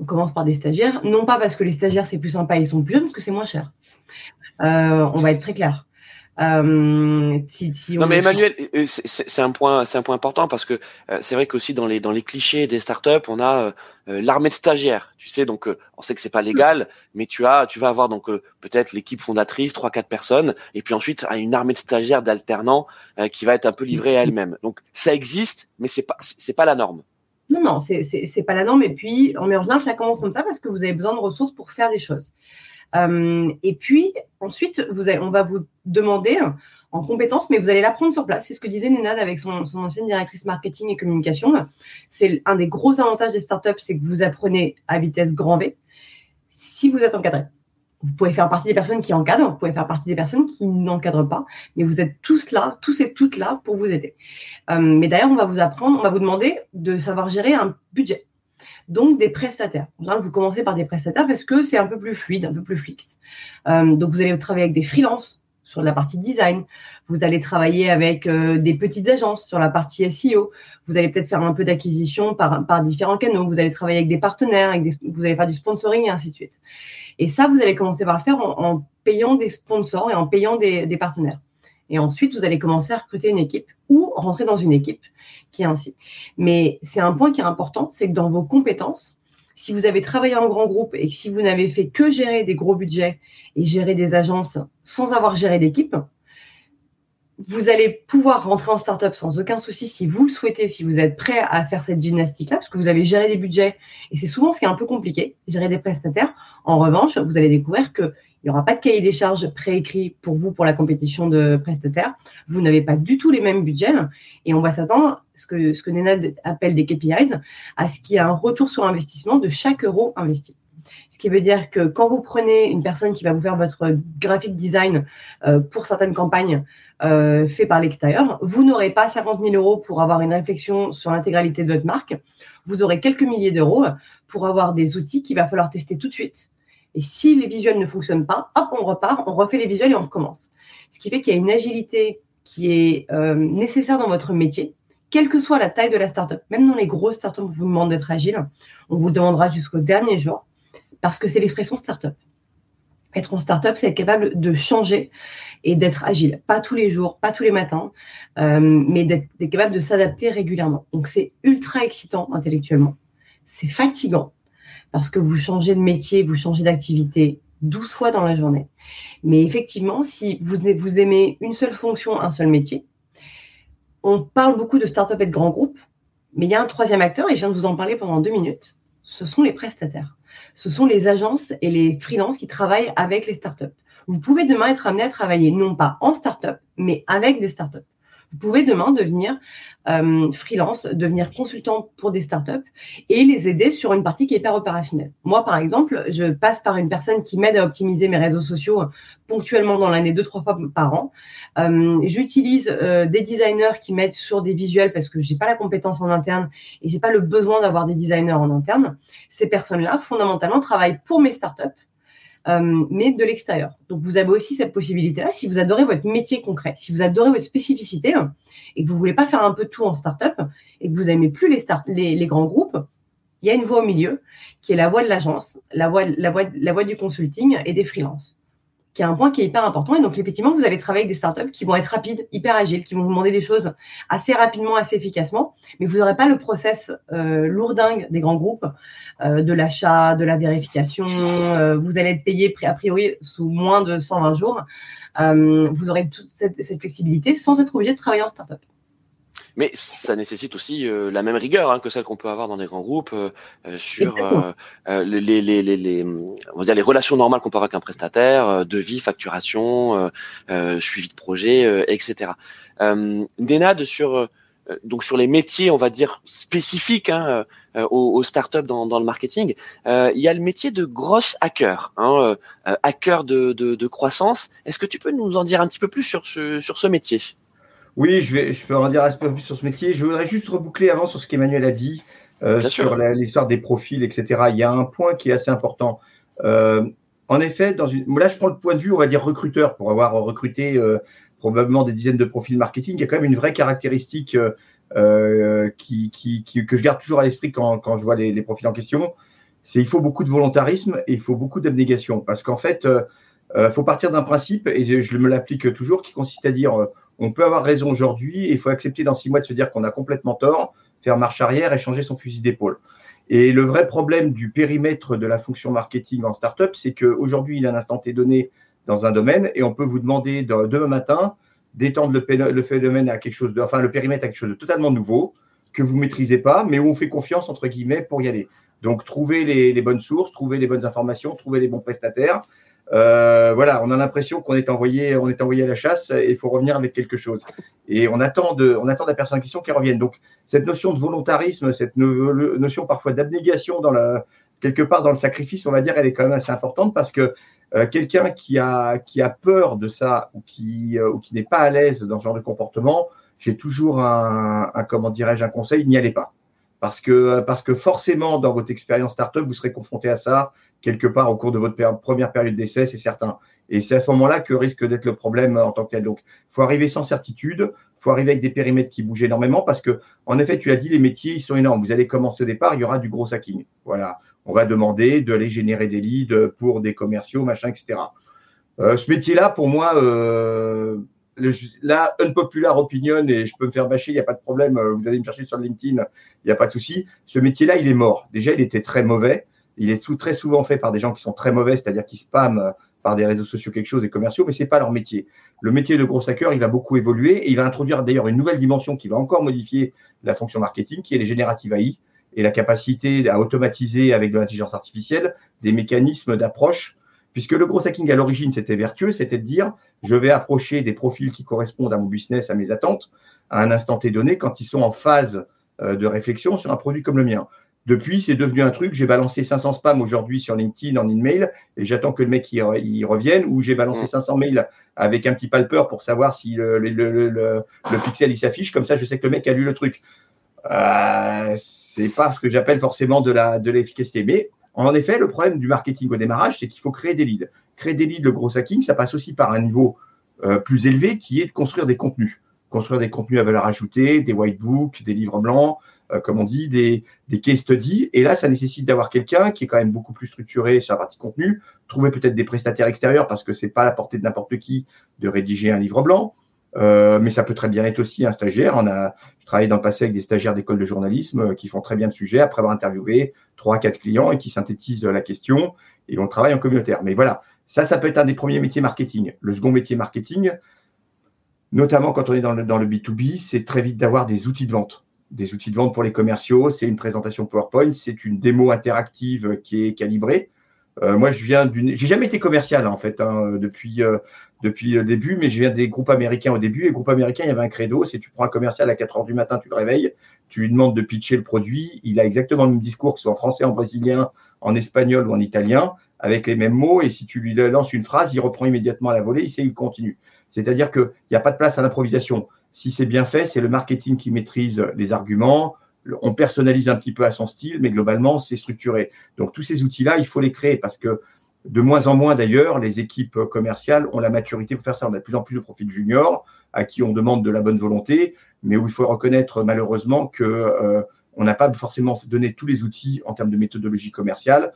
on commence par des stagiaires, non pas parce que les stagiaires c'est plus sympa, ils sont plus jeunes, parce que c'est moins cher. Euh, on va être très clair. Euh, non mais Emmanuel, euh, c'est un point, c'est un point important parce que c'est vrai qu'aussi dans les dans les clichés des startups, on a l'armée de stagiaires. Tu sais, donc on sait que c'est pas légal, mais tu as, tu vas avoir donc peut-être l'équipe fondatrice, trois quatre personnes, et puis ensuite une armée de stagiaires d'alternants qui va être un peu livrée à elle-même. Donc ça existe, mais c'est pas c'est pas la norme. Non, non, c'est pas la norme. Et puis, en général, ça commence comme ça parce que vous avez besoin de ressources pour faire des choses. Euh, et puis, ensuite, on va vous demander en compétences, mais vous allez l'apprendre sur place. C'est ce que disait Nenad avec son, son ancienne directrice marketing et communication. C'est un des gros avantages des startups, c'est que vous apprenez à vitesse grand V si vous êtes encadré. Vous pouvez faire partie des personnes qui encadrent, vous pouvez faire partie des personnes qui n'encadrent pas, mais vous êtes tous là, tous et toutes là pour vous aider. Euh, mais d'ailleurs, on va vous apprendre, on va vous demander de savoir gérer un budget. Donc des prestataires. vous commencez par des prestataires parce que c'est un peu plus fluide, un peu plus fixe. Euh, donc vous allez travailler avec des freelances sur la partie design. Vous allez travailler avec euh, des petites agences sur la partie SEO. Vous allez peut-être faire un peu d'acquisition par, différents canaux. Vous allez travailler avec des partenaires, avec vous allez faire du sponsoring et ainsi de suite. Et ça, vous allez commencer par le faire en, payant des sponsors et en payant des, partenaires. Et ensuite, vous allez commencer à recruter une équipe ou rentrer dans une équipe qui est ainsi. Mais c'est un point qui est important, c'est que dans vos compétences, si vous avez travaillé en grand groupe et que si vous n'avez fait que gérer des gros budgets et gérer des agences sans avoir géré d'équipe, vous allez pouvoir rentrer en startup sans aucun souci si vous le souhaitez, si vous êtes prêt à faire cette gymnastique-là, parce que vous avez géré des budgets. Et c'est souvent ce qui est un peu compliqué, gérer des prestataires. En revanche, vous allez découvrir qu'il n'y aura pas de cahier des charges préécrit pour vous pour la compétition de prestataires. Vous n'avez pas du tout les mêmes budgets. Et on va s'attendre, ce que, ce que Nenad appelle des KPIs, à ce qu'il y ait un retour sur investissement de chaque euro investi. Ce qui veut dire que quand vous prenez une personne qui va vous faire votre graphic design euh, pour certaines campagnes euh, fait par l'extérieur, vous n'aurez pas 50 000 euros pour avoir une réflexion sur l'intégralité de votre marque. Vous aurez quelques milliers d'euros pour avoir des outils qu'il va falloir tester tout de suite. Et si les visuels ne fonctionnent pas, hop, on repart, on refait les visuels et on recommence. Ce qui fait qu'il y a une agilité qui est euh, nécessaire dans votre métier, quelle que soit la taille de la startup. Même dans les grosses startups, on vous demande d'être agile. On vous demandera jusqu'au dernier jour parce que c'est l'expression startup. Être en startup, c'est être capable de changer et d'être agile. Pas tous les jours, pas tous les matins, euh, mais d'être capable de s'adapter régulièrement. Donc, c'est ultra excitant intellectuellement. C'est fatigant parce que vous changez de métier, vous changez d'activité 12 fois dans la journée. Mais effectivement, si vous, aimez une seule fonction, un seul métier, on parle beaucoup de start-up et de grands groupes, mais il y a un troisième acteur, et je viens de vous en parler pendant deux minutes, ce sont les prestataires. Ce sont les agences et les freelances qui travaillent avec les startups. Vous pouvez demain être amené à travailler non pas en start-up, mais avec des startups. Vous pouvez demain devenir euh, freelance, devenir consultant pour des startups et les aider sur une partie qui est hyper opérationnelle. Moi, par exemple, je passe par une personne qui m'aide à optimiser mes réseaux sociaux ponctuellement dans l'année, deux, trois fois par an. Euh, J'utilise euh, des designers qui m'aident sur des visuels parce que j'ai pas la compétence en interne et j'ai pas le besoin d'avoir des designers en interne. Ces personnes-là, fondamentalement, travaillent pour mes startups euh, mais de l'extérieur. Donc, vous avez aussi cette possibilité-là. Si vous adorez votre métier concret, si vous adorez votre spécificité hein, et que vous voulez pas faire un peu tout en start-up et que vous aimez plus les, start les, grands groupes, il y a une voie au milieu qui est la voie de l'agence, la voie, la, voie, la voie du consulting et des freelances qui est un point qui est hyper important. Et donc, effectivement, vous allez travailler avec des startups qui vont être rapides, hyper agiles, qui vont vous demander des choses assez rapidement, assez efficacement, mais vous n'aurez pas le process euh, lourdingue des grands groupes, euh, de l'achat, de la vérification. Euh, vous allez être payé a priori sous moins de 120 jours. Vous aurez toute cette, cette, flexibilité sans être obligé de travailler en startup. Mais ça nécessite aussi euh, la même rigueur hein, que celle qu'on peut avoir dans des grands groupes euh, euh sur euh, les, les, les, les, on va dire les relations normales qu'on peut avoir avec un prestataire, devis, facturation, suivi de projet, etc. Euh, Denad sur donc sur les métiers, on va dire spécifiques hein, aux, aux, startups dans, dans le marketing, il y a le métier de grosse hacker, hein, hacker de, de, de croissance. Est-ce que tu peux nous en dire un petit peu plus sur ce, sur ce métier? Oui, je, vais, je peux en dire un peu plus sur ce métier. Je voudrais juste reboucler avant sur ce qu'Emmanuel a dit, euh, sur l'histoire des profils, etc. Il y a un point qui est assez important. Euh, en effet, dans une... là, je prends le point de vue, on va dire, recruteur, pour avoir recruté euh, probablement des dizaines de profils marketing. Il y a quand même une vraie caractéristique euh, qui, qui, qui, que je garde toujours à l'esprit quand, quand, je vois les, les, profils en question. C'est il faut beaucoup de volontarisme et il faut beaucoup d'abnégation. Parce qu'en fait, il faut partir d'un principe, et je, je me l'applique toujours, qui consiste à dire on peut avoir raison aujourd'hui et il faut accepter dans six mois de se dire qu'on a complètement tort, faire marche arrière et changer son fusil d'épaule. Et le vrai problème du périmètre de la fonction marketing en startup, c'est qu'aujourd'hui, il y a un instant T donné dans un domaine et on peut vous demander demain matin d'étendre le, à quelque chose enfin, le périmètre à quelque chose de totalement nouveau que vous maîtrisez pas, mais où on fait confiance, entre guillemets, pour y aller. Donc, trouver les, les bonnes sources, trouver les bonnes informations, trouver les bons prestataires, euh, voilà, on a l'impression qu'on est envoyé, on est envoyé à la chasse et il faut revenir avec quelque chose. Et on attend de, on attend de la personne en question qui revienne. Donc cette notion de volontarisme, cette notion parfois d'abnégation dans la, quelque part dans le sacrifice, on va dire, elle est quand même assez importante parce que euh, quelqu'un qui a, qui a peur de ça ou qui, euh, ou qui n'est pas à l'aise dans ce genre de comportement, j'ai toujours un, un comment dirais-je, un conseil, n'y allez pas. Parce que, parce que forcément, dans votre expérience startup, vous serez confronté à ça quelque part au cours de votre première période d'essai, c'est certain. Et c'est à ce moment-là que risque d'être le problème en tant que tel. Donc, il faut arriver sans certitude, il faut arriver avec des périmètres qui bougent énormément parce que, en effet, tu l'as dit, les métiers, ils sont énormes. Vous allez commencer au départ, il y aura du gros hacking. Voilà. On va demander d'aller générer des leads pour des commerciaux, machin, etc. Euh, ce métier-là, pour moi, euh, là, unpopular opinion, et je peux me faire bâcher, il n'y a pas de problème. Euh, vous allez me chercher sur LinkedIn, il n'y a pas de souci. Ce métier-là, il est mort. Déjà, il était très mauvais. Il est très souvent fait par des gens qui sont très mauvais, c'est-à-dire qui spamment euh, par des réseaux sociaux quelque chose, des commerciaux, mais c'est pas leur métier. Le métier de gros hacker, il va beaucoup évoluer et il va introduire d'ailleurs une nouvelle dimension qui va encore modifier la fonction marketing, qui est les génératives AI et la capacité à automatiser avec de l'intelligence artificielle des mécanismes d'approche, puisque le gros hacking à l'origine, c'était vertueux, c'était de dire, je vais approcher des profils qui correspondent à mon business, à mes attentes, à un instant T donné, quand ils sont en phase euh, de réflexion sur un produit comme le mien. Depuis, c'est devenu un truc. J'ai balancé 500 spams aujourd'hui sur LinkedIn en email et j'attends que le mec y, revienne. Ou j'ai balancé 500 mails avec un petit palpeur pour savoir si le, le, pixel il s'affiche. Comme ça, je sais que le mec a lu le truc. Euh, c'est pas ce que j'appelle forcément de la de l'efficacité. Mais en effet, le problème du marketing au démarrage, c'est qu'il faut créer des leads. Créer des leads, le gros hacking, ça passe aussi par un niveau euh, plus élevé qui est de construire des contenus. Construire des contenus à valeur ajoutée, des whitebooks, des livres blancs, comme on dit, des, des case studies. Et là, ça nécessite d'avoir quelqu'un qui est quand même beaucoup plus structuré sur la partie contenu, trouver peut-être des prestataires extérieurs parce que c'est pas la portée de n'importe qui de rédiger un livre blanc. Euh, mais ça peut très bien être aussi un stagiaire. On a travaillé dans le passé avec des stagiaires d'école de journalisme euh, qui font très bien le sujet après avoir interviewé trois, quatre clients et qui synthétisent la question et on travaille en communautaire. Mais voilà, ça, ça peut être un des premiers métiers marketing. Le second métier marketing, notamment quand on est dans le, dans le B2B, c'est très vite d'avoir des outils de vente des outils de vente pour les commerciaux, c'est une présentation PowerPoint, c'est une démo interactive qui est calibrée. Euh, moi, je viens d'une. J'ai jamais été commercial en fait hein, depuis euh, depuis le début, mais je viens des groupes américains au début. Et groupes américains, il y avait un credo, c'est tu prends un commercial à 4 heures du matin, tu le réveilles, tu lui demandes de pitcher le produit, il a exactement le même discours que ce soit en français, en brésilien, en espagnol ou en italien, avec les mêmes mots. Et si tu lui lances une phrase, il reprend immédiatement à la volée, il sait, il continue. C'est-à-dire qu'il n'y a pas de place à l'improvisation. Si c'est bien fait, c'est le marketing qui maîtrise les arguments. On personnalise un petit peu à son style, mais globalement, c'est structuré. Donc, tous ces outils-là, il faut les créer parce que de moins en moins, d'ailleurs, les équipes commerciales ont la maturité pour faire ça. On a de plus en plus de profils juniors à qui on demande de la bonne volonté, mais où il faut reconnaître malheureusement que euh, on n'a pas forcément donné tous les outils en termes de méthodologie commerciale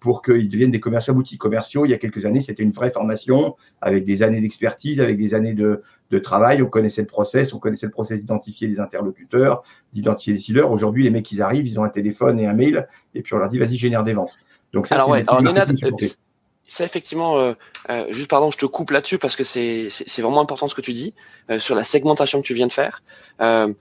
pour qu'ils deviennent des commerciaux aboutis. Commerciaux, il y a quelques années, c'était une vraie formation avec des années d'expertise, avec des années de, de, travail. On connaissait le process, on connaissait le process d'identifier les interlocuteurs, d'identifier les sealers. Aujourd'hui, les mecs, ils arrivent, ils ont un téléphone et un mail, et puis on leur dit, vas-y, génère des ventes. Donc ça, alors ouais, alors Nenad, ça effectivement, euh, euh, juste pardon, je te coupe là-dessus parce que c'est vraiment important ce que tu dis euh, sur la segmentation que tu viens de faire. Euh,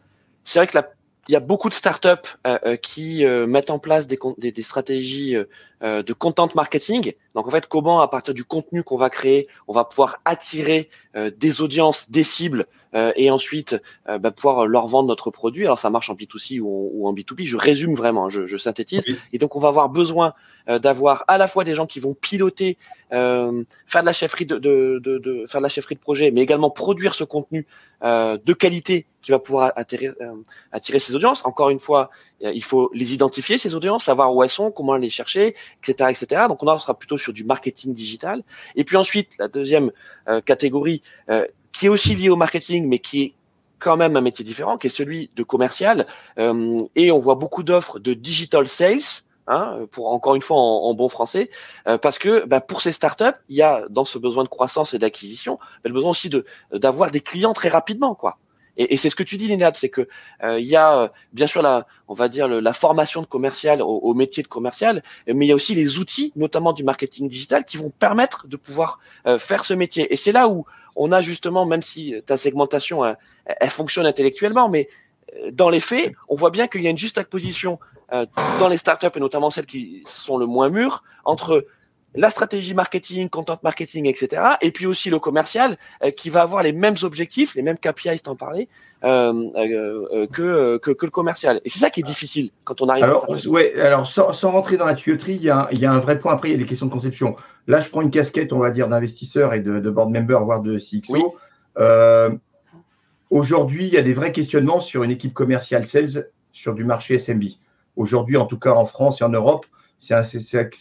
c'est vrai que la il y a beaucoup de startups euh, euh qui euh, mettent en place des, des, des stratégies euh, de content marketing. Donc en fait, comment à partir du contenu qu'on va créer, on va pouvoir attirer des audiences, des cibles, et ensuite bah, pouvoir leur vendre notre produit. Alors ça marche en B2C ou, ou en B2B. Je résume vraiment, hein, je, je, synthétise. Et donc on va avoir besoin d'avoir à la fois des gens qui vont piloter, faire de la chefferie de, de, de, de, faire de la chefferie de projet, mais également produire ce contenu de qualité qui va pouvoir attirer, attirer ces audiences. Encore une fois, il faut les identifier ces audiences, savoir où elles sont, comment les chercher, etc., etc. Donc on sera plutôt sur du marketing digital. Et puis ensuite, la deuxième euh, catégorie euh, qui est aussi liée au marketing, mais qui est quand même un métier différent, qui est celui de commercial. Euh, et on voit beaucoup d'offres de digital sales. Hein, pour encore une fois en, bon français, parce que bah, pour ces startups, il y a dans ce besoin de croissance et d'acquisition, bah, le besoin aussi de d'avoir des clients très rapidement, quoi. Et, et c'est ce que tu dis, Lénad, c'est que euh, il y a euh, bien sûr la, on va dire la formation de commercial au, métier de commercial, mais il y a aussi les outils, notamment du marketing digital, qui vont permettre de pouvoir euh, faire ce métier. Et c'est là où on a justement, même si ta segmentation elle, fonctionne intellectuellement, mais dans les faits, on voit bien qu'il y a une juste position dans les startups et notamment celles qui sont le moins mûres entre la stratégie marketing, content marketing, etc. Et puis aussi le commercial euh, qui va avoir les mêmes objectifs, les mêmes KPIs, t'en parlais, euh, euh, que, que, que le commercial. Et c'est ça qui est difficile quand on arrive. Alors, ouais, alors sans, sans, rentrer dans la tuyauterie, il y, a, il y, a, un vrai point. Après, il y a des questions de conception. Là, je prends une casquette, on va dire, d'investisseur et de, de, board member, voire de CXO. Aujourd'hui, il y a des vrais questionnements sur une équipe commerciale sales sur du marché SMB. Aujourd'hui, en tout cas en France et en Europe, c'est un,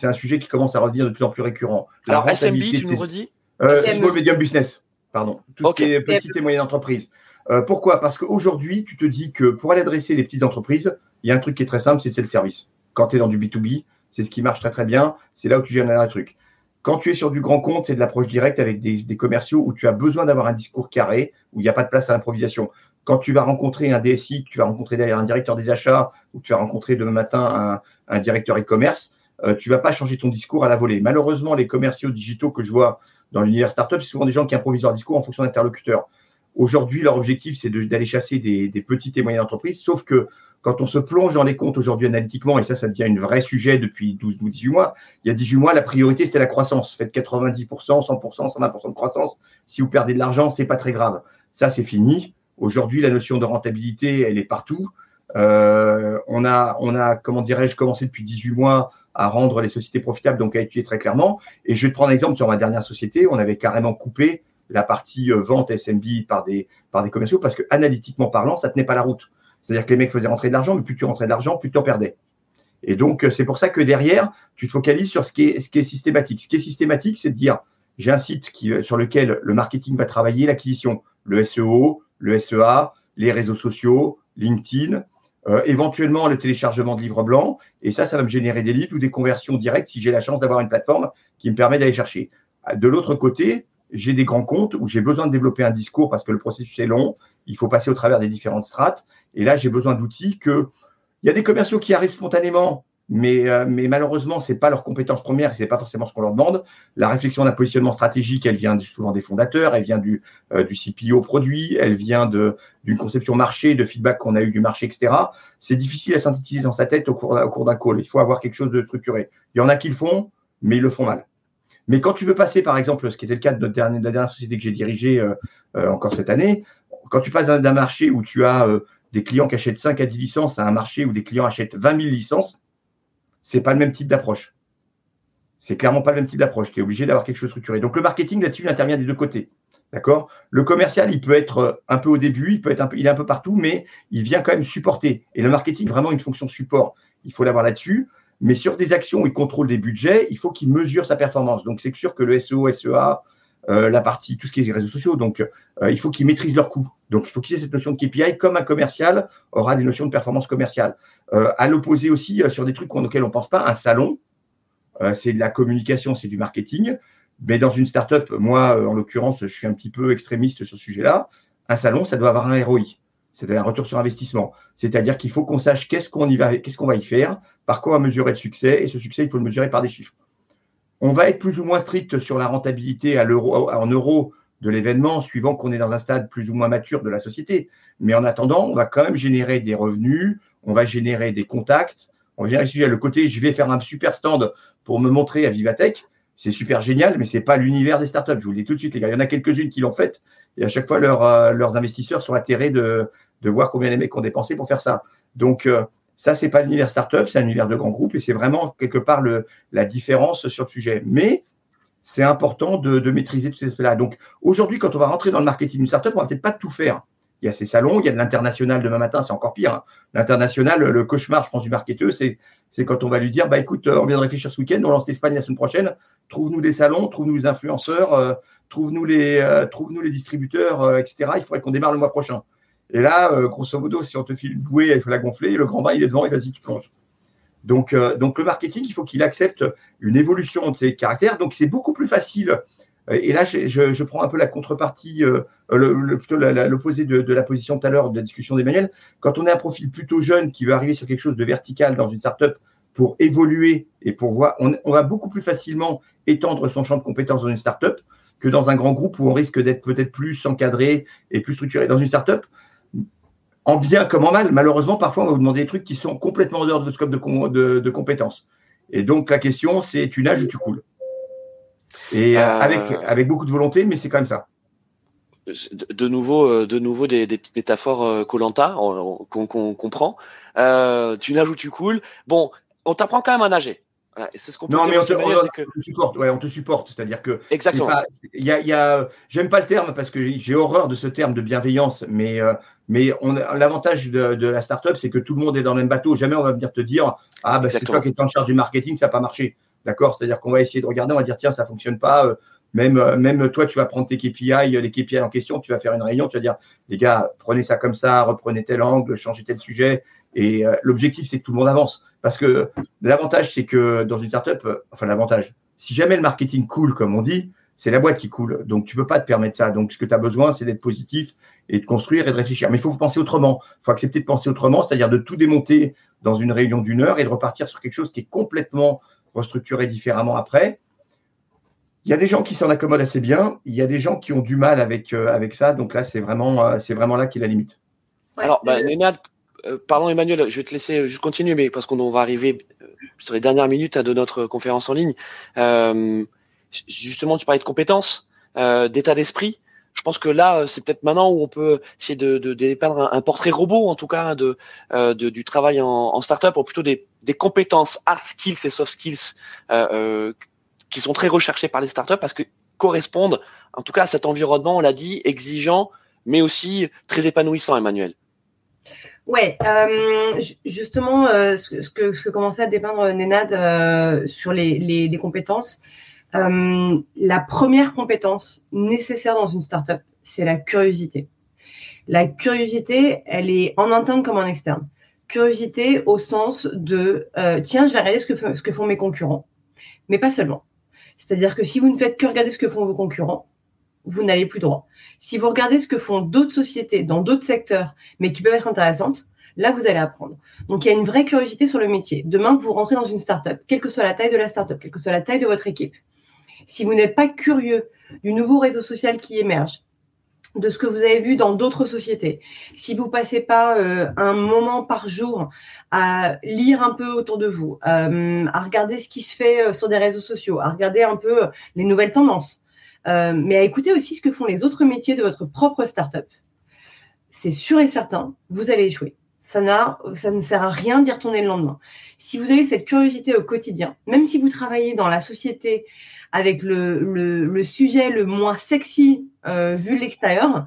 un, sujet qui commence à revenir de plus en plus récurrent. Alors, SMB, tu nous redis euh, Small Medium Business, pardon. Tout ce qui est petites et moyennes entreprises. Euh, pourquoi? Parce qu'aujourd'hui, tu te dis que pour aller adresser les petites entreprises, il y a un truc qui est très simple, c'est le service. Quand tu es dans du B2B, c'est ce qui marche très très bien, c'est là où tu génères un truc. Quand tu es sur du grand compte, c'est de l'approche directe avec des, des, commerciaux où tu as besoin d'avoir un discours carré, où il n'y a pas de place à l'improvisation. Quand tu vas rencontrer un DSI, tu vas rencontrer derrière un directeur des achats, ou tu vas rencontrer demain matin un, directeur e-commerce, euh, tu vas pas changer ton discours à la volée. Malheureusement, les commerciaux digitaux que je vois dans l'univers startup, c'est souvent des gens qui improvisent leur discours en fonction d'interlocuteurs. Aujourd'hui, leur objectif, c'est d'aller chasser des, des, petites et moyennes entreprises, sauf que quand on se plonge dans les comptes aujourd'hui analytiquement, et ça, ça devient un vrai sujet depuis 12 ou 18 mois, il y a 18 mois, la priorité, c'était la croissance. Faites 90%, 100%, 120% de croissance. Si vous perdez de l'argent, c'est pas très grave. Ça, c'est fini. Aujourd'hui, la notion de rentabilité, elle est partout. Euh, on a, on a, comment dirais-je, commencé depuis 18 mois à rendre les sociétés profitables, donc à étudier très clairement. Et je vais te prendre un exemple sur ma dernière société. On avait carrément coupé la partie euh, vente SMB par des, par des commerciaux parce que analytiquement parlant, ça tenait pas la route. C'est-à-dire que les mecs faisaient rentrer de l'argent, mais plus tu rentrais de l'argent, plus tu en perdais. Et donc, euh, c'est pour ça que derrière, tu te focalises sur ce qui est, ce qui est systématique. Ce qui est systématique, c'est de dire, j'ai un site qui, euh, sur lequel le marketing va travailler, l'acquisition, le SEO, le SEA, les réseaux sociaux, LinkedIn, euh, éventuellement le téléchargement de livres blancs. Et ça, ça va me générer des leads ou des conversions directes si j'ai la chance d'avoir une plateforme qui me permet d'aller chercher. De l'autre côté, j'ai des grands comptes où j'ai besoin de développer un discours parce que le processus est long. Il faut passer au travers des différentes strates. Et là, j'ai besoin d'outils que. Il y a des commerciaux qui arrivent spontanément mais, euh, mais malheureusement, ce n'est pas leur compétence première et ce n'est pas forcément ce qu'on leur demande. La réflexion d'un positionnement stratégique, elle vient souvent des fondateurs, elle vient du, euh, du CPO produit, elle vient d'une conception marché, de feedback qu'on a eu du marché, etc. C'est difficile à synthétiser dans sa tête au cours, au cours d'un call. Il faut avoir quelque chose de structuré. Il y en a qui le font, mais ils le font mal. Mais quand tu veux passer, par exemple, ce qui était le cas de, de la dernière société que j'ai dirigée euh, euh, encore cette année, quand tu passes d'un marché où tu as des clients qui achètent 5 à 10 licences à un marché où des clients achètent 20 000 licences, c'est pas le même type d'approche. C'est clairement pas le même type d'approche. Tu es obligé d'avoir quelque chose de structuré. Donc le marketing là-dessus il intervient des deux côtés. D'accord? Le commercial, il peut être euh, un peu au début, il peut être un peu, est un peu partout, mais il vient quand même supporter. Et le marketing, vraiment une fonction support. Il faut l'avoir là-dessus. Mais sur des actions où il contrôle des budgets, il faut qu'il mesure sa performance. Donc c'est sûr que le SEO, SEA, euh, la partie, tout ce qui est réseaux sociaux, donc euh, il faut qu'ils maîtrisent leurs coûts. Donc il faut qu'ils aient cette notion de KPI comme un commercial aura des notions de performance commerciale. Euh, à l'opposé aussi, euh, sur des trucs auxquels on ne pense pas, un salon, euh, c'est de la communication, c'est du marketing. Mais dans une startup, moi, en l'occurrence, je suis un petit peu extrémiste sur ce sujet-là. Un salon, ça doit avoir un ROI, c'est-à-dire un retour sur investissement. C'est-à-dire qu'il faut qu'on sache qu'est-ce qu'on y va, qu'est-ce qu'on va y faire, par quoi on va mesurer le succès, et ce succès, il faut le mesurer par des chiffres. On va être plus ou moins strict sur la rentabilité en euros de l'événement, suivant qu'on est dans un stade plus ou moins mature de la société. Mais en attendant, on va quand même générer des revenus, on va générer des contacts, on va générer le côté je vais faire un super stand pour me montrer à Vivatech. C'est super génial, mais ce n'est pas l'univers des startups. Je vous le dis tout de suite, les gars. Il y en a quelques-unes qui l'ont fait. Et à chaque fois, euh, leurs investisseurs sont atterrés de, voir combien les mecs ont dépensé pour faire ça. Donc, euh, ça, ce n'est pas l'univers startup, c'est un univers de grands groupes et c'est vraiment quelque part la différence sur le sujet. Mais c'est important de, maîtriser tous ces aspects-là. Donc, aujourd'hui, quand on va rentrer dans le marketing d'une startup, on va peut-être pas tout faire. Il y a ces salons, il y a de l'international demain matin, c'est encore pire. Hein. L'international, le cauchemar, je pense, du marketeur, c'est, c'est quand on va lui dire, bah écoute, euh, on vient de réfléchir ce week-end, on lance l'Espagne la semaine prochaine, trouve-nous des salons, trouve-nous des influenceurs, euh, euh, trouve-nous les distributeurs, etc. Il faudrait qu'on démarre le mois prochain. Et là, grosso modo, si on te file une bouée, il faut la gonfler, le grand bain, il est devant et vas-y, tu plonges. Donc, donc le marketing, il faut qu'il accepte une évolution de ses caractères. Donc, c'est beaucoup plus facile et là, je, je, prends un peu la contrepartie, euh, plutôt l'opposé de, la position tout à l'heure de la discussion d'Emmanuel. Quand on a un profil plutôt jeune qui veut arriver sur quelque chose de vertical dans une startup pour évoluer et pour voir, on, on va beaucoup plus facilement étendre son champ de compétences dans une startup que dans un grand groupe où on risque d'être peut-être plus encadré et plus structuré. Dans une startup, en bien comme en mal, malheureusement, parfois, on va vous demander des trucs qui sont complètement en dehors de votre scope de, de, de compétences. Et donc, la question, c'est tu nages ou tu coules? Et euh, euh, avec, avec beaucoup de volonté, mais c'est quand même ça. De nouveau, euh, de nouveau des, des petites métaphores Colanta qu'on comprend. tu nages ou tu coules? Bon, on t'apprend quand même à nager. c'est ce qu'on peut non, mais on te, on, supporte. Ouais, on te supporte. C'est-à-dire que. Exactement. Il y a, y a, j'aime pas le terme parce que j'ai horreur de ce terme de bienveillance, mais mais l'avantage de, de, la startup, c'est que tout le monde est dans le même bateau. Jamais on va venir te dire ah bah c'est toi qui es en charge du marketing, ça n'a pas marché. D'accord? C'est-à-dire qu'on va essayer de regarder, on va dire, tiens, ça ne fonctionne pas. Euh, même, euh, même toi, tu vas prendre tes KPI, les KPI en question, tu vas faire une réunion, tu vas dire, les gars, prenez ça comme ça, reprenez tel angle, changez tel sujet. Et euh, l'objectif, c'est que tout le monde avance. Parce que l'avantage, c'est que dans une startup, enfin, l'avantage, si jamais le marketing coule, comme on dit, c'est la boîte qui coule. Donc, tu ne peux pas te permettre ça. Donc, ce que tu as besoin, c'est d'être positif et de construire et de réfléchir. Mais il faut penser autrement. Il faut accepter de penser autrement, c'est-à-dire de tout démonter dans une réunion d'une heure et de repartir sur quelque chose qui est complètement restructurer différemment après. Il y a des gens qui s'en accommodent assez bien, il y a des gens qui ont du mal avec, euh, avec ça, donc là, c'est vraiment, euh, c'est vraiment là qui est la limite. Alors, bah, euh, pardon Emmanuel, je vais te laisser juste continuer, mais parce qu'on va arriver sur les dernières minutes hein, de notre conférence en ligne. justement, tu parlais de compétences, d'état d'esprit. Je pense que là, c'est peut-être maintenant où on peut essayer de, de, dépeindre un, portrait robot, en tout cas, de, de du travail en, en startup, ou plutôt des, des compétences hard skills et soft skills qui sont très recherchées par les startups parce que correspondent, en tout cas, à cet environnement, on l'a dit, exigeant, mais aussi très épanouissant, Emmanuel. Ouais, euh, justement, euh, ce, que, ce que commençait à dépeindre Nenad euh, sur les, les, compétences, la première compétence nécessaire dans une startup, c'est la curiosité. La curiosité, elle est en interne comme en externe. Curiosité au sens de tiens, je vais regarder ce que, ce que font mes concurrents, mais pas seulement. C'est-à-dire que si vous ne faites que regarder ce que font vos concurrents, vous n'allez plus droit. Si vous regardez ce que font d'autres sociétés dans d'autres secteurs, mais qui peuvent être intéressantes, là, vous allez apprendre. Donc, il y a une vraie curiosité sur le métier. Demain, vous rentrez dans une startup, quelle que soit la taille de la startup, quelle que soit la taille de votre équipe. Si vous n'êtes pas curieux du nouveau réseau social qui émerge, de ce que vous avez vu dans d'autres sociétés. Si vous passez pas euh, un moment par jour à lire un peu autour de vous, euh, à regarder ce qui se fait euh, sur des réseaux sociaux, à regarder un peu les nouvelles tendances, mais à écouter aussi ce que font les autres métiers de votre propre startup, c'est sûr et certain, vous allez échouer. Ça, ça ne sert à rien d'y retourner le lendemain. Si vous avez cette curiosité au quotidien, même si vous travaillez dans la société avec le, le, sujet le moins sexy euh, vu de l'extérieur.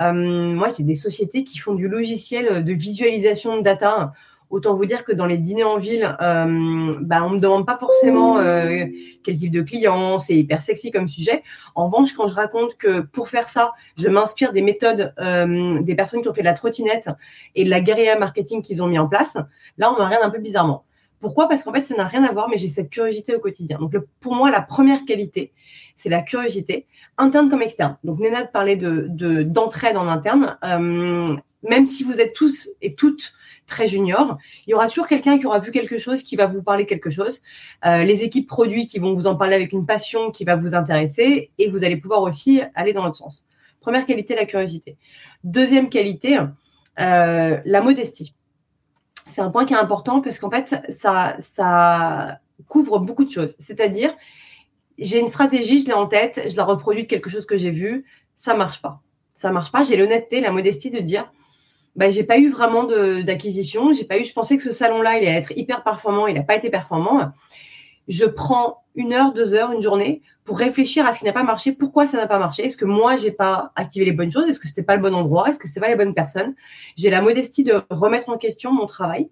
Euh, moi, j'ai des sociétés qui font du logiciel de visualisation de data. Autant vous dire que dans les dîners en ville, euh, bah, on me demande pas forcément euh, quel type de client, c'est hyper sexy comme sujet. En revanche, quand je raconte que pour faire ça, je m'inspire des méthodes des personnes qui ont fait de la trottinette et de la guérilla marketing qu'ils ont mis en place, là, on me regarde un peu bizarrement. Pourquoi? Parce qu'en fait, ça n'a rien à voir, mais j'ai cette curiosité au quotidien. Donc, pour moi, la première qualité, c'est la curiosité, interne comme externe. Donc, Nénad parlait de, d'entraide en interne. Euh, même si vous êtes tous et toutes très juniors, il y aura toujours quelqu'un qui aura vu quelque chose, qui va vous parler quelque chose. Euh, les équipes produits qui vont vous en parler avec une passion qui va vous intéresser et vous allez pouvoir aussi aller dans l'autre sens. Première qualité, la curiosité. Deuxième qualité, euh, la modestie c'est un point qui est important parce qu'en fait, ça, ça couvre beaucoup de choses. C'est-à-dire, j'ai une stratégie, je l'ai en tête, je la reproduis de quelque chose que j'ai vu, ça marche pas. Ça marche pas. J'ai l'honnêteté, la modestie de dire, bah, j'ai pas eu vraiment d'acquisition, j'ai pas eu, je pensais que ce salon-là, il allait être hyper performant, il n'a pas été performant. Je prends une heure, deux heures, une journée pour réfléchir à ce qui n'a pas marché, pourquoi ça n'a pas marché, est-ce que moi j'ai pas activé les bonnes choses, est-ce que c'était pas le bon endroit, est-ce que c'était pas les bonnes personnes. J'ai la modestie de remettre en question mon travail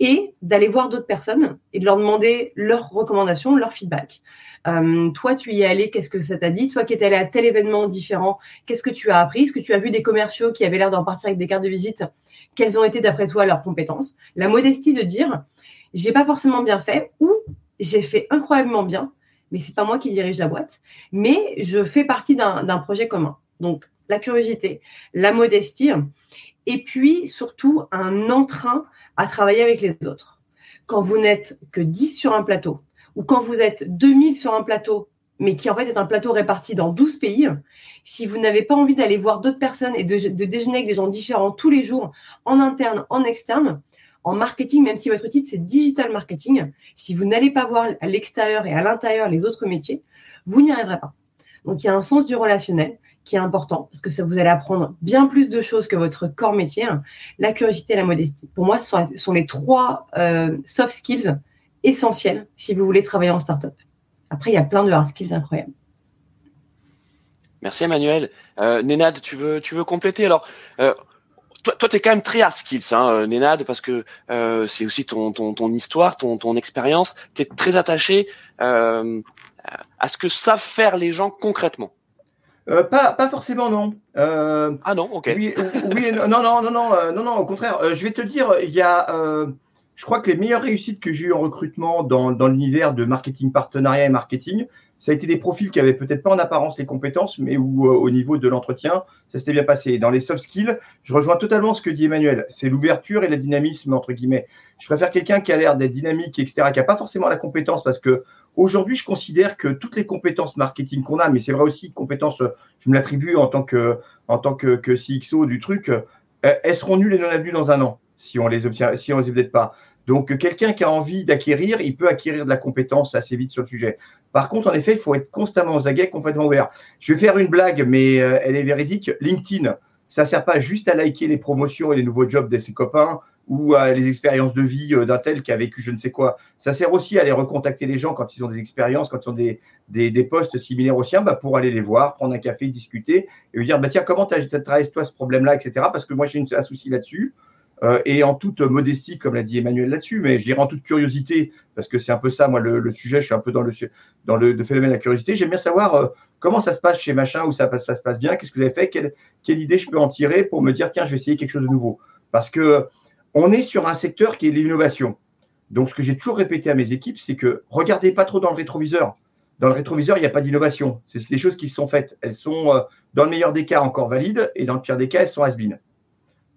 et d'aller voir d'autres personnes et de leur demander leurs recommandations, leur feedback. Euh, toi, tu y es allé, qu'est-ce que ça t'a dit? Toi qui es allé à tel événement différent, qu'est-ce que tu as appris? Est-ce que tu as vu des commerciaux qui avaient l'air d'en partir avec des cartes de visite? Quelles ont été, d'après toi, leurs compétences? La modestie de dire, j'ai pas forcément bien fait ou j'ai fait incroyablement bien, mais c'est pas moi qui dirige la boîte, mais je fais partie d'un projet commun. Donc, la curiosité, la modestie, et puis surtout un entrain à travailler avec les autres. Quand vous n'êtes que 10 sur un plateau, ou quand vous êtes 2000 sur un plateau, mais qui en fait est un plateau réparti dans 12 pays, si vous n'avez pas envie d'aller voir d'autres personnes et de, de, déjeuner avec des gens différents tous les jours, en interne, en externe, en marketing, même si votre titre c'est digital marketing, si vous n'allez pas voir à l'extérieur et à l'intérieur les autres métiers, vous n'y arriverez pas. Donc il y a un sens du relationnel qui est important parce que ça vous allez apprendre bien plus de choses que votre corps métier, hein. la curiosité et la modestie. Pour moi, ce sont, les trois euh, soft skills essentiels si vous voulez travailler en startup. Après, il y a plein de hard skills incroyables. Merci Emmanuel. Euh, Nénad, tu veux, compléter? Alors, euh, toi, tu es quand même très hard skills, hein, euh, Nénade, parce que euh, c'est aussi ton, ton, ton histoire, ton, ton expérience. Tu es très attaché euh, à ce que savent faire les gens concrètement. Euh, pas, pas forcément, non. ah non, ok. Oui, oui non, non, non, non, non, non, au contraire. je vais te dire, il y a, je crois que les meilleures réussites que j'ai eues en recrutement dans, dans l'univers de marketing partenariat et marketing, ça a été des profils qui avaient peut-être pas en apparence les compétences, mais où euh, au niveau de l'entretien, ça s'était bien passé. Dans les soft skills, je rejoins totalement ce que dit Emmanuel. C'est l'ouverture et le dynamisme entre guillemets. Je préfère quelqu'un qui a l'air d'être dynamique, etc., qui a pas forcément la compétence, parce que aujourd'hui, je considère que toutes les compétences marketing qu'on a, mais c'est vrai aussi compétences, je me l'attribue en tant que en tant que, que CXO du truc, euh, elles seront nulles et non avenues dans un an si on les obtient, si on les obtient pas. Donc, quelqu'un qui a envie d'acquérir, il peut acquérir de la compétence assez vite sur le sujet. Par contre, en effet, il faut être constamment aux aguets, complètement ouvert. Je vais faire une blague, mais euh, elle est véridique. LinkedIn, ça ne sert pas juste à liker les promotions et les nouveaux jobs de ses copains ou à les expériences de vie euh, d'un tel qui a vécu je ne sais quoi. Ça sert aussi à aller recontacter les gens quand ils ont des expériences, quand ils ont des, des, postes similaires aux siens, bah, pour aller les voir, prendre un café, discuter et lui dire bah, tiens, comment tu as toi ce problème-là, etc. Parce que moi, j'ai un souci là-dessus. Euh, et en toute modestie, comme l'a dit Emmanuel là-dessus, mais je dirais en toute curiosité, parce que c'est un peu ça, moi, le, sujet, je suis un peu dans le, dans le, phénomène de la curiosité. J'aime bien savoir euh, comment ça se passe chez machin, où ça, ça se passe bien, qu'est-ce que vous avez fait, quelle, quelle, idée je peux en tirer pour me dire, tiens, je vais essayer quelque chose de nouveau. Parce que on est sur un secteur qui est l'innovation. Donc, ce que j'ai toujours répété à mes équipes, c'est que regardez pas trop dans le rétroviseur. Dans le rétroviseur, il n'y a pas d'innovation. C'est des choses qui se sont faites. Elles sont, euh, dans le meilleur des cas, encore valides, et dans le pire des cas, elles sont has -been.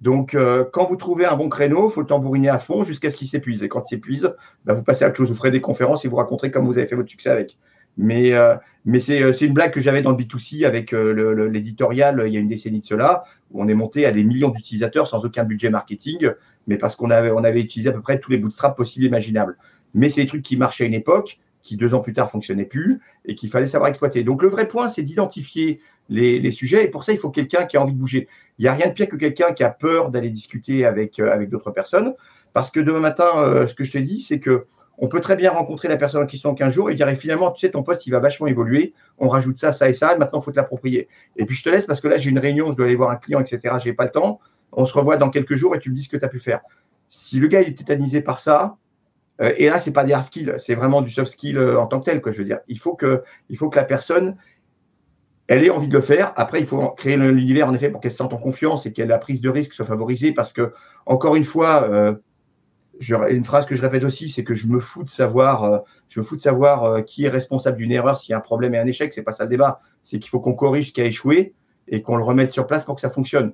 Donc, euh, quand vous trouvez un bon créneau, il faut le tambouriner à fond jusqu'à ce qu'il s'épuise. Et quand il s'épuise, bah, vous passez à autre chose. Vous ferez des conférences et vous raconterez comment vous avez fait votre succès avec. Mais, euh, mais euh, c'est une blague que j'avais dans le B2C avec l'éditorial il y a une décennie de cela, où on est monté à des millions d'utilisateurs sans aucun budget marketing, mais parce qu'on avait, on avait utilisé à peu près tous les bootstraps possibles et imaginables. Mais c'est des trucs qui marchaient à une époque, qui deux ans plus tard fonctionnaient plus et qu'il fallait savoir exploiter. Donc le vrai point, c'est d'identifier les, sujets. Et pour ça, il faut quelqu'un qui a envie de bouger. Il n'y a rien de pire que quelqu'un qui a peur d'aller discuter avec, euh, avec d'autres personnes. Parce que demain matin, euh, ce que je te dis, c'est que on peut très bien rencontrer la personne en question en 15 jours et dire finalement, tu sais, ton poste, il va vachement évoluer. On rajoute ça, ça et ça. maintenant, il faut te l'approprier. Et puis, je te laisse parce que là, j'ai une réunion, je dois aller voir un client, etc. Je n'ai pas le temps. On se revoit dans quelques jours et tu me dis ce que tu as pu faire. Si le gars est tétanisé par ça, euh, et là, ce n'est pas des hard skills, c'est vraiment du soft skill en tant que tel, quoi, je veux dire. Il faut que, il faut que la personne, elle ait envie de le faire. Après, il faut créer l'univers, en effet, pour qu'elle se sente en confiance et qu'elle la prise de risque soit favorisée. Parce que, encore une fois, euh, une phrase que je répète aussi, c'est que je me fous de savoir, euh, euh, qui est responsable d'une erreur, s'il y a un problème et un échec. C'est pas ça le débat. C'est qu'il faut qu'on corrige ce qui a échoué et qu'on le remette sur place pour que ça fonctionne.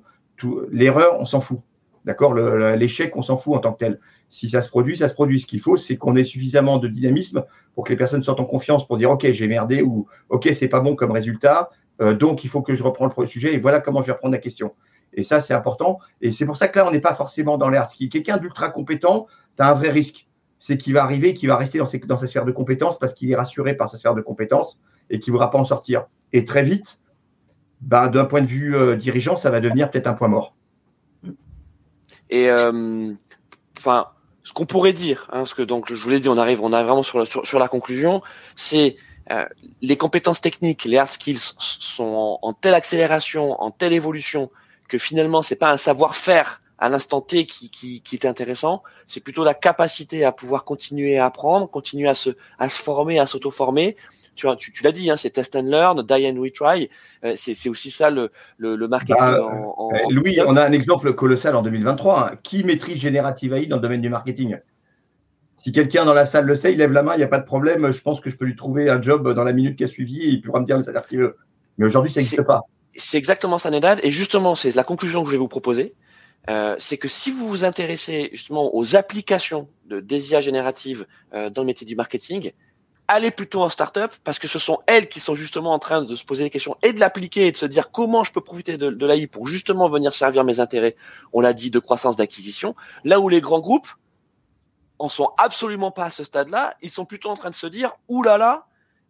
L'erreur, on s'en fout. D'accord? L'échec, on s'en fout en tant que tel. Si ça se produit, ça se produit. Ce qu'il faut, c'est qu'on ait suffisamment de dynamisme pour que les personnes soient en confiance pour dire OK, j'ai merdé ou OK, c'est pas bon comme résultat. Euh, donc, il faut que je reprenne le sujet et voilà comment je vais reprendre la question. Et ça, c'est important. Et c'est pour ça que là, on n'est pas forcément dans l'air. Quelqu'un d'ultra compétent, tu as un vrai risque. C'est qu'il va arriver, qu'il va rester dans, dans, sa sphère de compétences parce qu'il est rassuré par sa sphère de compétences et qu'il ne voudra pas en sortir. Et très vite, bah, d'un point de vue euh, dirigeant, ça va devenir peut-être un point mort. Et euh, enfin, ce qu'on pourrait dire, hein, que donc je vous l'ai dit, on arrive, on arrive vraiment sur, sur, sur la conclusion, c'est les compétences techniques, les hard skills sont en, telle accélération, en telle évolution que finalement c'est pas un savoir-faire à l'instant T qui, qui, qui est intéressant, c'est plutôt la capacité à pouvoir continuer à apprendre, continuer à se, à se former, à s'auto-former. Tu, tu, tu l'as dit, hein, c'est test and learn, die and retry. Euh, c'est aussi ça le, le, le marketing. Bah, en, en, Louis, on a un exemple colossal en 2023. Hein. Qui maîtrise Generative AI dans le domaine du marketing? Si quelqu'un dans la salle le sait, il lève la main, il n'y a pas de problème. Je pense que je peux lui trouver un job dans la minute qui a suivi et il pourra me dire le salaire qu'il veut. Mais aujourd'hui, ça n'existe pas. C'est exactement ça, Nedad. Et justement, c'est la conclusion que je vais vous proposer. Euh, c'est que si vous vous intéressez justement aux applications de DESIA générative euh, dans le métier du marketing, allez plutôt en startup parce que ce sont elles qui sont justement en train de se poser des questions et de l'appliquer et de se dire comment je peux profiter de, de l'AI pour justement venir servir mes intérêts, on l'a dit, de croissance d'acquisition. Là où les grands groupes, en sont absolument pas à ce stade-là. Ils sont plutôt en train de se dire, oulala. Là là,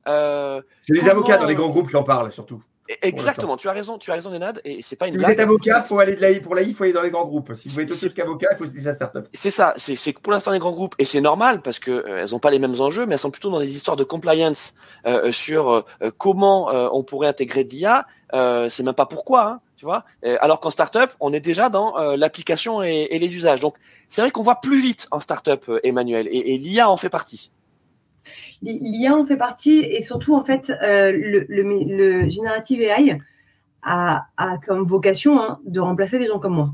euh, c'est les avocats dans les grands groupes qui en parlent surtout. Exactement, tu as raison, tu as raison, Nenad, et c'est pas une. Si vous êtes avocat, faut aller de l'AI pour l'AI, il faut aller dans les grands groupes. Si vous êtes autre qu'avocat, il faut utiliser la startup. C'est ça, c'est que pour l'instant les grands groupes, et c'est normal parce que euh, elles ont pas les mêmes enjeux, mais elles sont plutôt dans des histoires de compliance euh, sur comment on pourrait intégrer de l'IA. c'est même pas pourquoi, hein, tu vois? alors qu'en startup, on est déjà dans l'application et, et, les usages. Donc c'est vrai qu'on voit plus vite en startup, Emmanuel, et, et l'IA en fait partie. L'IA en fait partie et surtout, en fait, euh, le, le, Generative AI a, comme vocation hein, de remplacer des gens comme moi.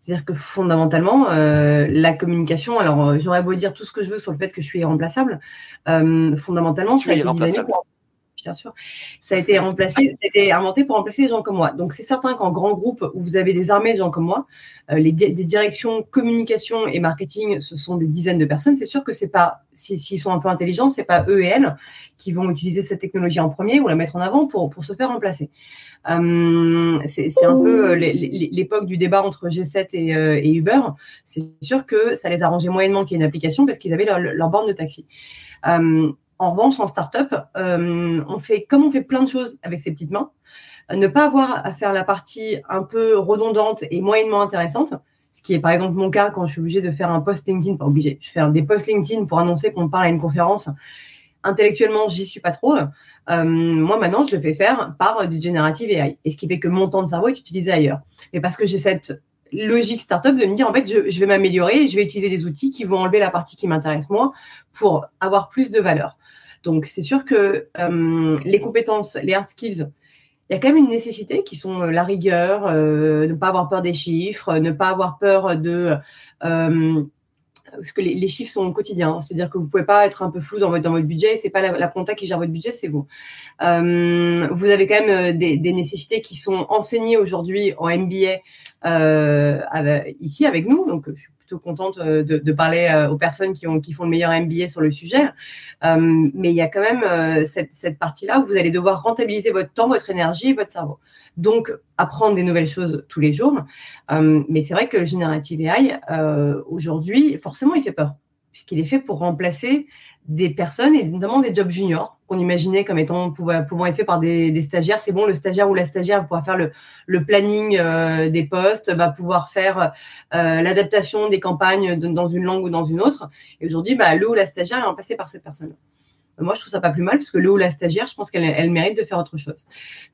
C'est-à-dire que fondamentalement, euh, la communication, alors euh, j'aurais beau dire tout ce que je veux sur le fait que je suis irremplaçable, fondamentalement, tu es irremplaçable. Bien sûr. Ça a été remplacé, ça inventé pour remplacer les gens comme moi. Donc c'est certain qu'en grand groupe où vous avez des armées de gens comme moi, euh, les des directions communication et marketing, ce sont des dizaines de personnes. C'est sûr que c'est pas s'ils sont un peu intelligents, c'est pas eux et elles qui vont utiliser cette technologie en premier ou la mettre en avant pour se faire remplacer. Euh, c'est un peu euh, l'époque du débat entre G7 et, euh, et Uber. C'est sûr que ça les arrangeait moyennement qu'il y ait une application parce qu'ils avaient leur, borne de taxi. Euh, en revanche, en startup, euh, on fait comme on fait plein de choses avec ses petites mains, ne pas avoir à faire la partie un peu redondante et moyennement intéressante, ce qui est par exemple mon cas quand je suis obligée de faire un post LinkedIn, pas obligé, je fais des posts LinkedIn pour annoncer qu'on parle à une conférence. Intellectuellement, j'y suis pas trop. Euh, moi maintenant, je le fais faire par du générative AI, et ce qui fait que mon temps de cerveau est utilisé ailleurs. Mais parce que j'ai cette logique startup de me dire en fait je, je vais m'améliorer, je vais utiliser des outils qui vont enlever la partie qui m'intéresse moi pour avoir plus de valeur. Donc, c'est sûr que euh, les compétences, les hard skills, il y a quand même une nécessité qui sont euh, la rigueur, euh, ne pas avoir peur des chiffres, ne pas avoir peur de parce que les, chiffres sont quotidiens, c'est-à-dire que vous pouvez pas être un peu flou dans votre, budget, c'est pas la, la qui gère votre budget, c'est vous. Vous avez quand même des, nécessités qui sont enseignées aujourd'hui en MBA ici avec nous, donc contente euh, de, parler euh, aux personnes qui, ont, qui font le meilleur MBA sur le sujet. Euh, mais il y a quand même cette, partie-là où vous allez devoir rentabiliser votre temps, votre énergie et votre cerveau. Donc, apprendre des nouvelles choses tous les jours. mais c'est vrai que le Generative AI, aujourd'hui, forcément, il fait peur, puisqu'il est fait pour remplacer des personnes et notamment des jobs juniors qu'on imaginait comme étant pouvant, pouvant être faits par des, stagiaires. C'est bon, le stagiaire ou la stagiaire va pouvoir faire le, le planning euh, des postes, va pouvoir faire euh, l'adaptation des campagnes dans une langue ou dans une autre. Et aujourd'hui, bah, le ou la stagiaire est remplacé par cette personne. Moi, je trouve ça pas plus mal parce que le ou la stagiaire, je pense qu'elle elle mérite de faire autre chose.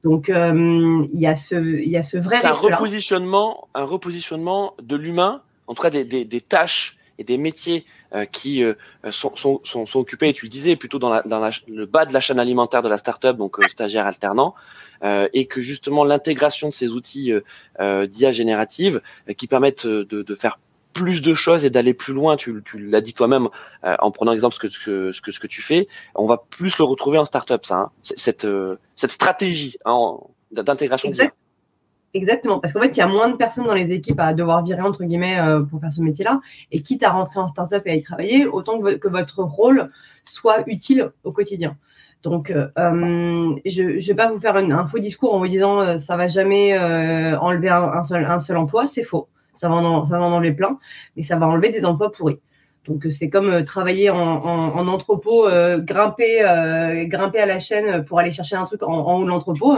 Donc, euh, il y a ce, il y a ce vrai. C'est un repositionnement, un repositionnement de l'humain, en tout cas des, des, des tâches et des métiers euh, qui euh, sont, sont, sont, sont, occupés, et tu le disais, plutôt dans, la, dans la, le bas de la chaîne alimentaire de la startup, donc euh, stagiaire alternant, et que justement l'intégration de ces outils d'IA générative qui permettent de, de faire plus de choses et d'aller plus loin. Tu, tu l'as dit toi-même en prenant exemple ce que, ce que, ce que tu fais. On va plus le retrouver en startup, ça, hein, cette cette stratégie hein, d'intégration. Exactement, parce qu'en fait, il y a moins de personnes dans les équipes à devoir virer, entre guillemets, euh, pour faire ce métier-là. Et quitte à rentrer en startup et à y travailler, autant que, votre rôle soit utile au quotidien. Donc, euh, euh je ne vais pas vous faire un, faux discours en vous disant euh, ça va jamais enlever un, seul, emploi. C'est faux. Ça va, ça va en enlever plein, mais ça va enlever des emplois pourris. Donc euh, c'est comme euh, travailler en, en, entrepôt, euh, grimper, grimper à la chaîne pour aller chercher un truc en, haut de l'entrepôt.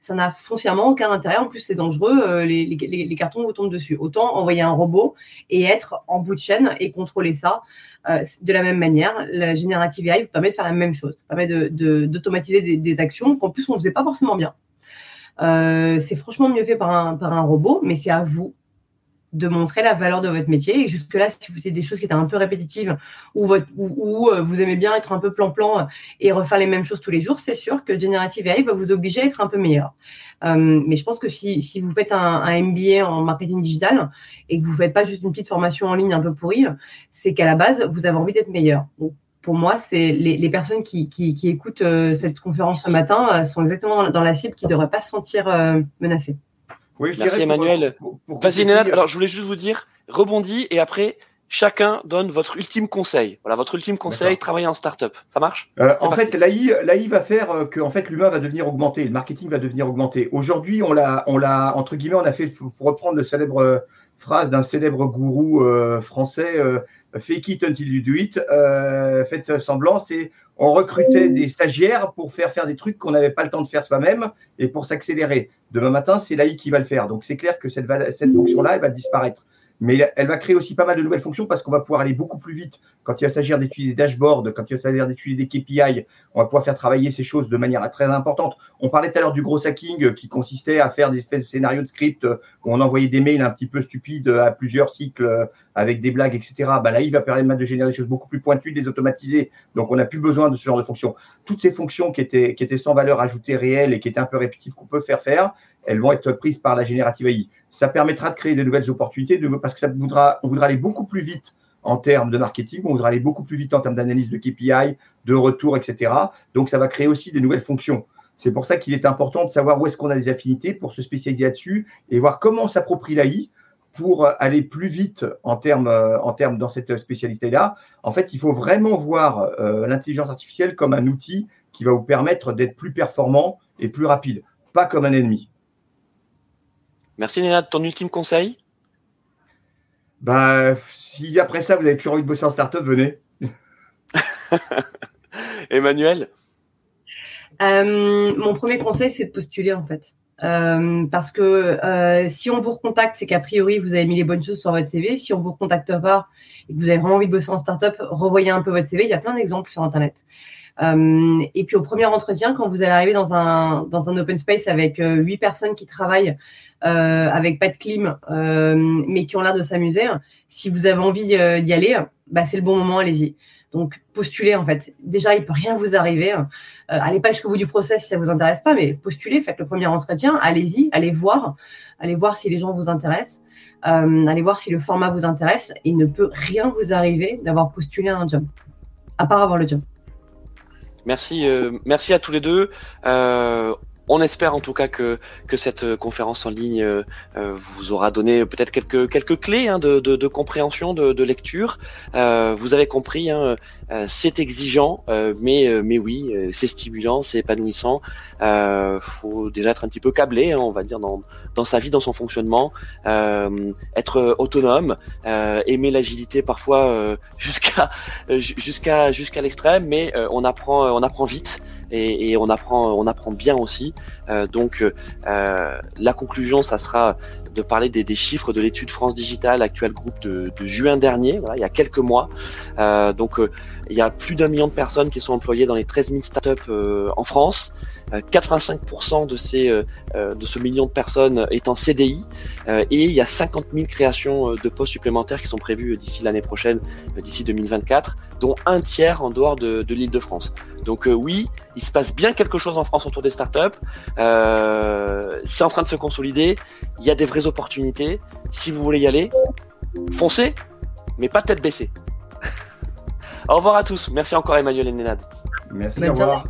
Ça n'a foncièrement aucun intérêt. En plus, c'est dangereux. Les, cartons vous tombent dessus. Autant envoyer un robot et être en bout de chaîne et contrôler ça de la même manière. La générative AI vous permet de faire la même chose. Ça permet d'automatiser de, des, des, actions qu'en plus on ne faisait pas forcément bien. c'est franchement mieux fait par un, par un robot, mais c'est à vous de montrer la valeur de votre métier. Et jusque-là, si vous faites des choses qui étaient un peu répétitives ou, ou, euh, vous aimez bien être un peu plan-plan et refaire les mêmes choses tous les jours, c'est sûr que Generative AI va vous obliger à être un peu meilleur. Euh, mais je pense que si, si vous faites un, MBA en marketing digital et que vous ne faites pas juste une petite formation en ligne un peu pourrie, c'est qu'à la base, vous avez envie d'être meilleur. Pour moi, c'est les, personnes qui, qui, écoutent euh, cette conférence ce matin sont exactement dans la cible qui ne devraient pas se sentir menacées. Merci Emmanuel. Vas-y Alors je voulais juste vous dire, rebondis et après chacun donne votre ultime conseil. Voilà, votre ultime conseil, travailler en startup. Ça marche? Euh, En fait, l'AI, va faire euh, que en fait l'humain va devenir augmenté, le marketing va devenir augmenté. Aujourd'hui, on l'a, on l'a entre guillemets, on a fait pour reprendre le célèbre euh, phrase d'un célèbre gourou français, fake it until you do it. faites semblant, c'est on recrutait des stagiaires pour faire faire des trucs qu'on n'avait pas le temps de faire soi-même et pour s'accélérer. Demain matin, c'est l'AI qui va le faire. Donc c'est clair que cette, cette fonction-là, elle va disparaître. Mais elle va créer aussi pas mal de nouvelles fonctions parce qu'on va pouvoir aller beaucoup plus vite quand il va s'agir d'étudier des dashboards, quand il va s'agir d'étudier des KPI. On va pouvoir faire travailler ces choses de manière très importante. On parlait tout à l'heure du gros hacking qui consistait à faire des espèces de scénarios de script où on envoyait des mails un petit peu stupides à plusieurs cycles avec des blagues, etc. Bah, là, il va permettre de générer des choses beaucoup plus pointues, des automatiser. Donc, on n'a plus besoin de ce genre de fonctions. Toutes ces fonctions qui étaient, qui étaient sans valeur ajoutée réelle et qui étaient un peu répétitives qu'on peut faire faire, elles vont être prises par la générative AI. Ça permettra de créer de nouvelles opportunités parce que ça voudra, on voudra aller beaucoup plus vite en termes de marketing, on voudra aller beaucoup plus vite en termes d'analyse de KPI, de retour, etc. Donc, ça va créer aussi des nouvelles fonctions. C'est pour ça qu'il est important de savoir où est-ce qu'on a des affinités pour se spécialiser là-dessus et voir comment on s'approprie l'AI pour aller plus vite en termes, en termes dans cette spécialité-là. En fait, il faut vraiment voir euh, l'intelligence artificielle comme un outil qui va vous permettre d'être plus performant et plus rapide, pas comme un ennemi. Merci Néna. Ton ultime conseil? Bah, si après ça, vous avez toujours envie de bosser en startup, venez. <laughs> Emmanuel? Euh, Mon premier conseil, c'est de postuler en fait. Euh, parce que euh, si on vous recontacte, c'est qu'a priori vous avez mis les bonnes choses sur votre CV. Si on vous recontacte pas et que vous avez vraiment envie de bosser en startup, revoyez un peu votre CV. Il y a plein d'exemples sur internet. Euh, et puis au premier entretien, quand vous allez arriver dans un dans un open space avec huit personnes qui travaillent euh, avec pas de clim, euh, mais qui ont l'air de s'amuser, si vous avez envie d'y aller, bah, c'est le bon moment, allez-y. Donc, postulez en fait. Déjà, il peut rien vous arriver. Euh, allez pas jusqu'au bout du process si ça vous intéresse pas, mais postulez, faites le premier entretien, allez-y, allez voir, allez voir si les gens vous intéressent, euh, allez voir si le format vous intéresse. Il ne peut rien vous arriver d'avoir postulé à un job, à part avoir le job. Merci, euh, merci à tous les deux. Euh, on espère en tout cas que, que cette euh, conférence en ligne vous aura donné peut-être quelques, quelques clés hein, de, de, compréhension, de, lecture. Vous avez compris, hein, c'est exigeant, mais, mais oui, c'est stimulant, c'est épanouissant. Euh, faut déjà être un petit peu câblé, hein, on va dire, dans, dans sa vie, dans son fonctionnement, être autonome, aimer l'agilité parfois <laughs> jusqu'à jusqu'à jusqu'à l'extrême, mais on apprend on apprend vite et, et, on apprend on apprend bien aussi. Euh, donc euh, la conclusion, ça sera de parler des, des chiffres de l'étude France Digital actuel groupe de, de, juin dernier, voilà, il y a quelques mois. Euh, donc il y a plus d'un million de personnes qui sont employées dans les 13 000 startups en France. 85% de ces de ce million de personnes est en CDI et il y a 50 000 créations de postes supplémentaires qui sont prévues d'ici l'année prochaine, d'ici 2024, dont un tiers en dehors de, de l'Île-de-France. Donc oui, il se passe bien quelque chose en France autour des startups. Euh, c'est en train de se consolider. Il y a des vraies opportunités. Si vous voulez y aller, foncez, mais pas tête baissée. Au revoir à tous. Merci encore Emmanuel et Nénad. Merci, au revoir.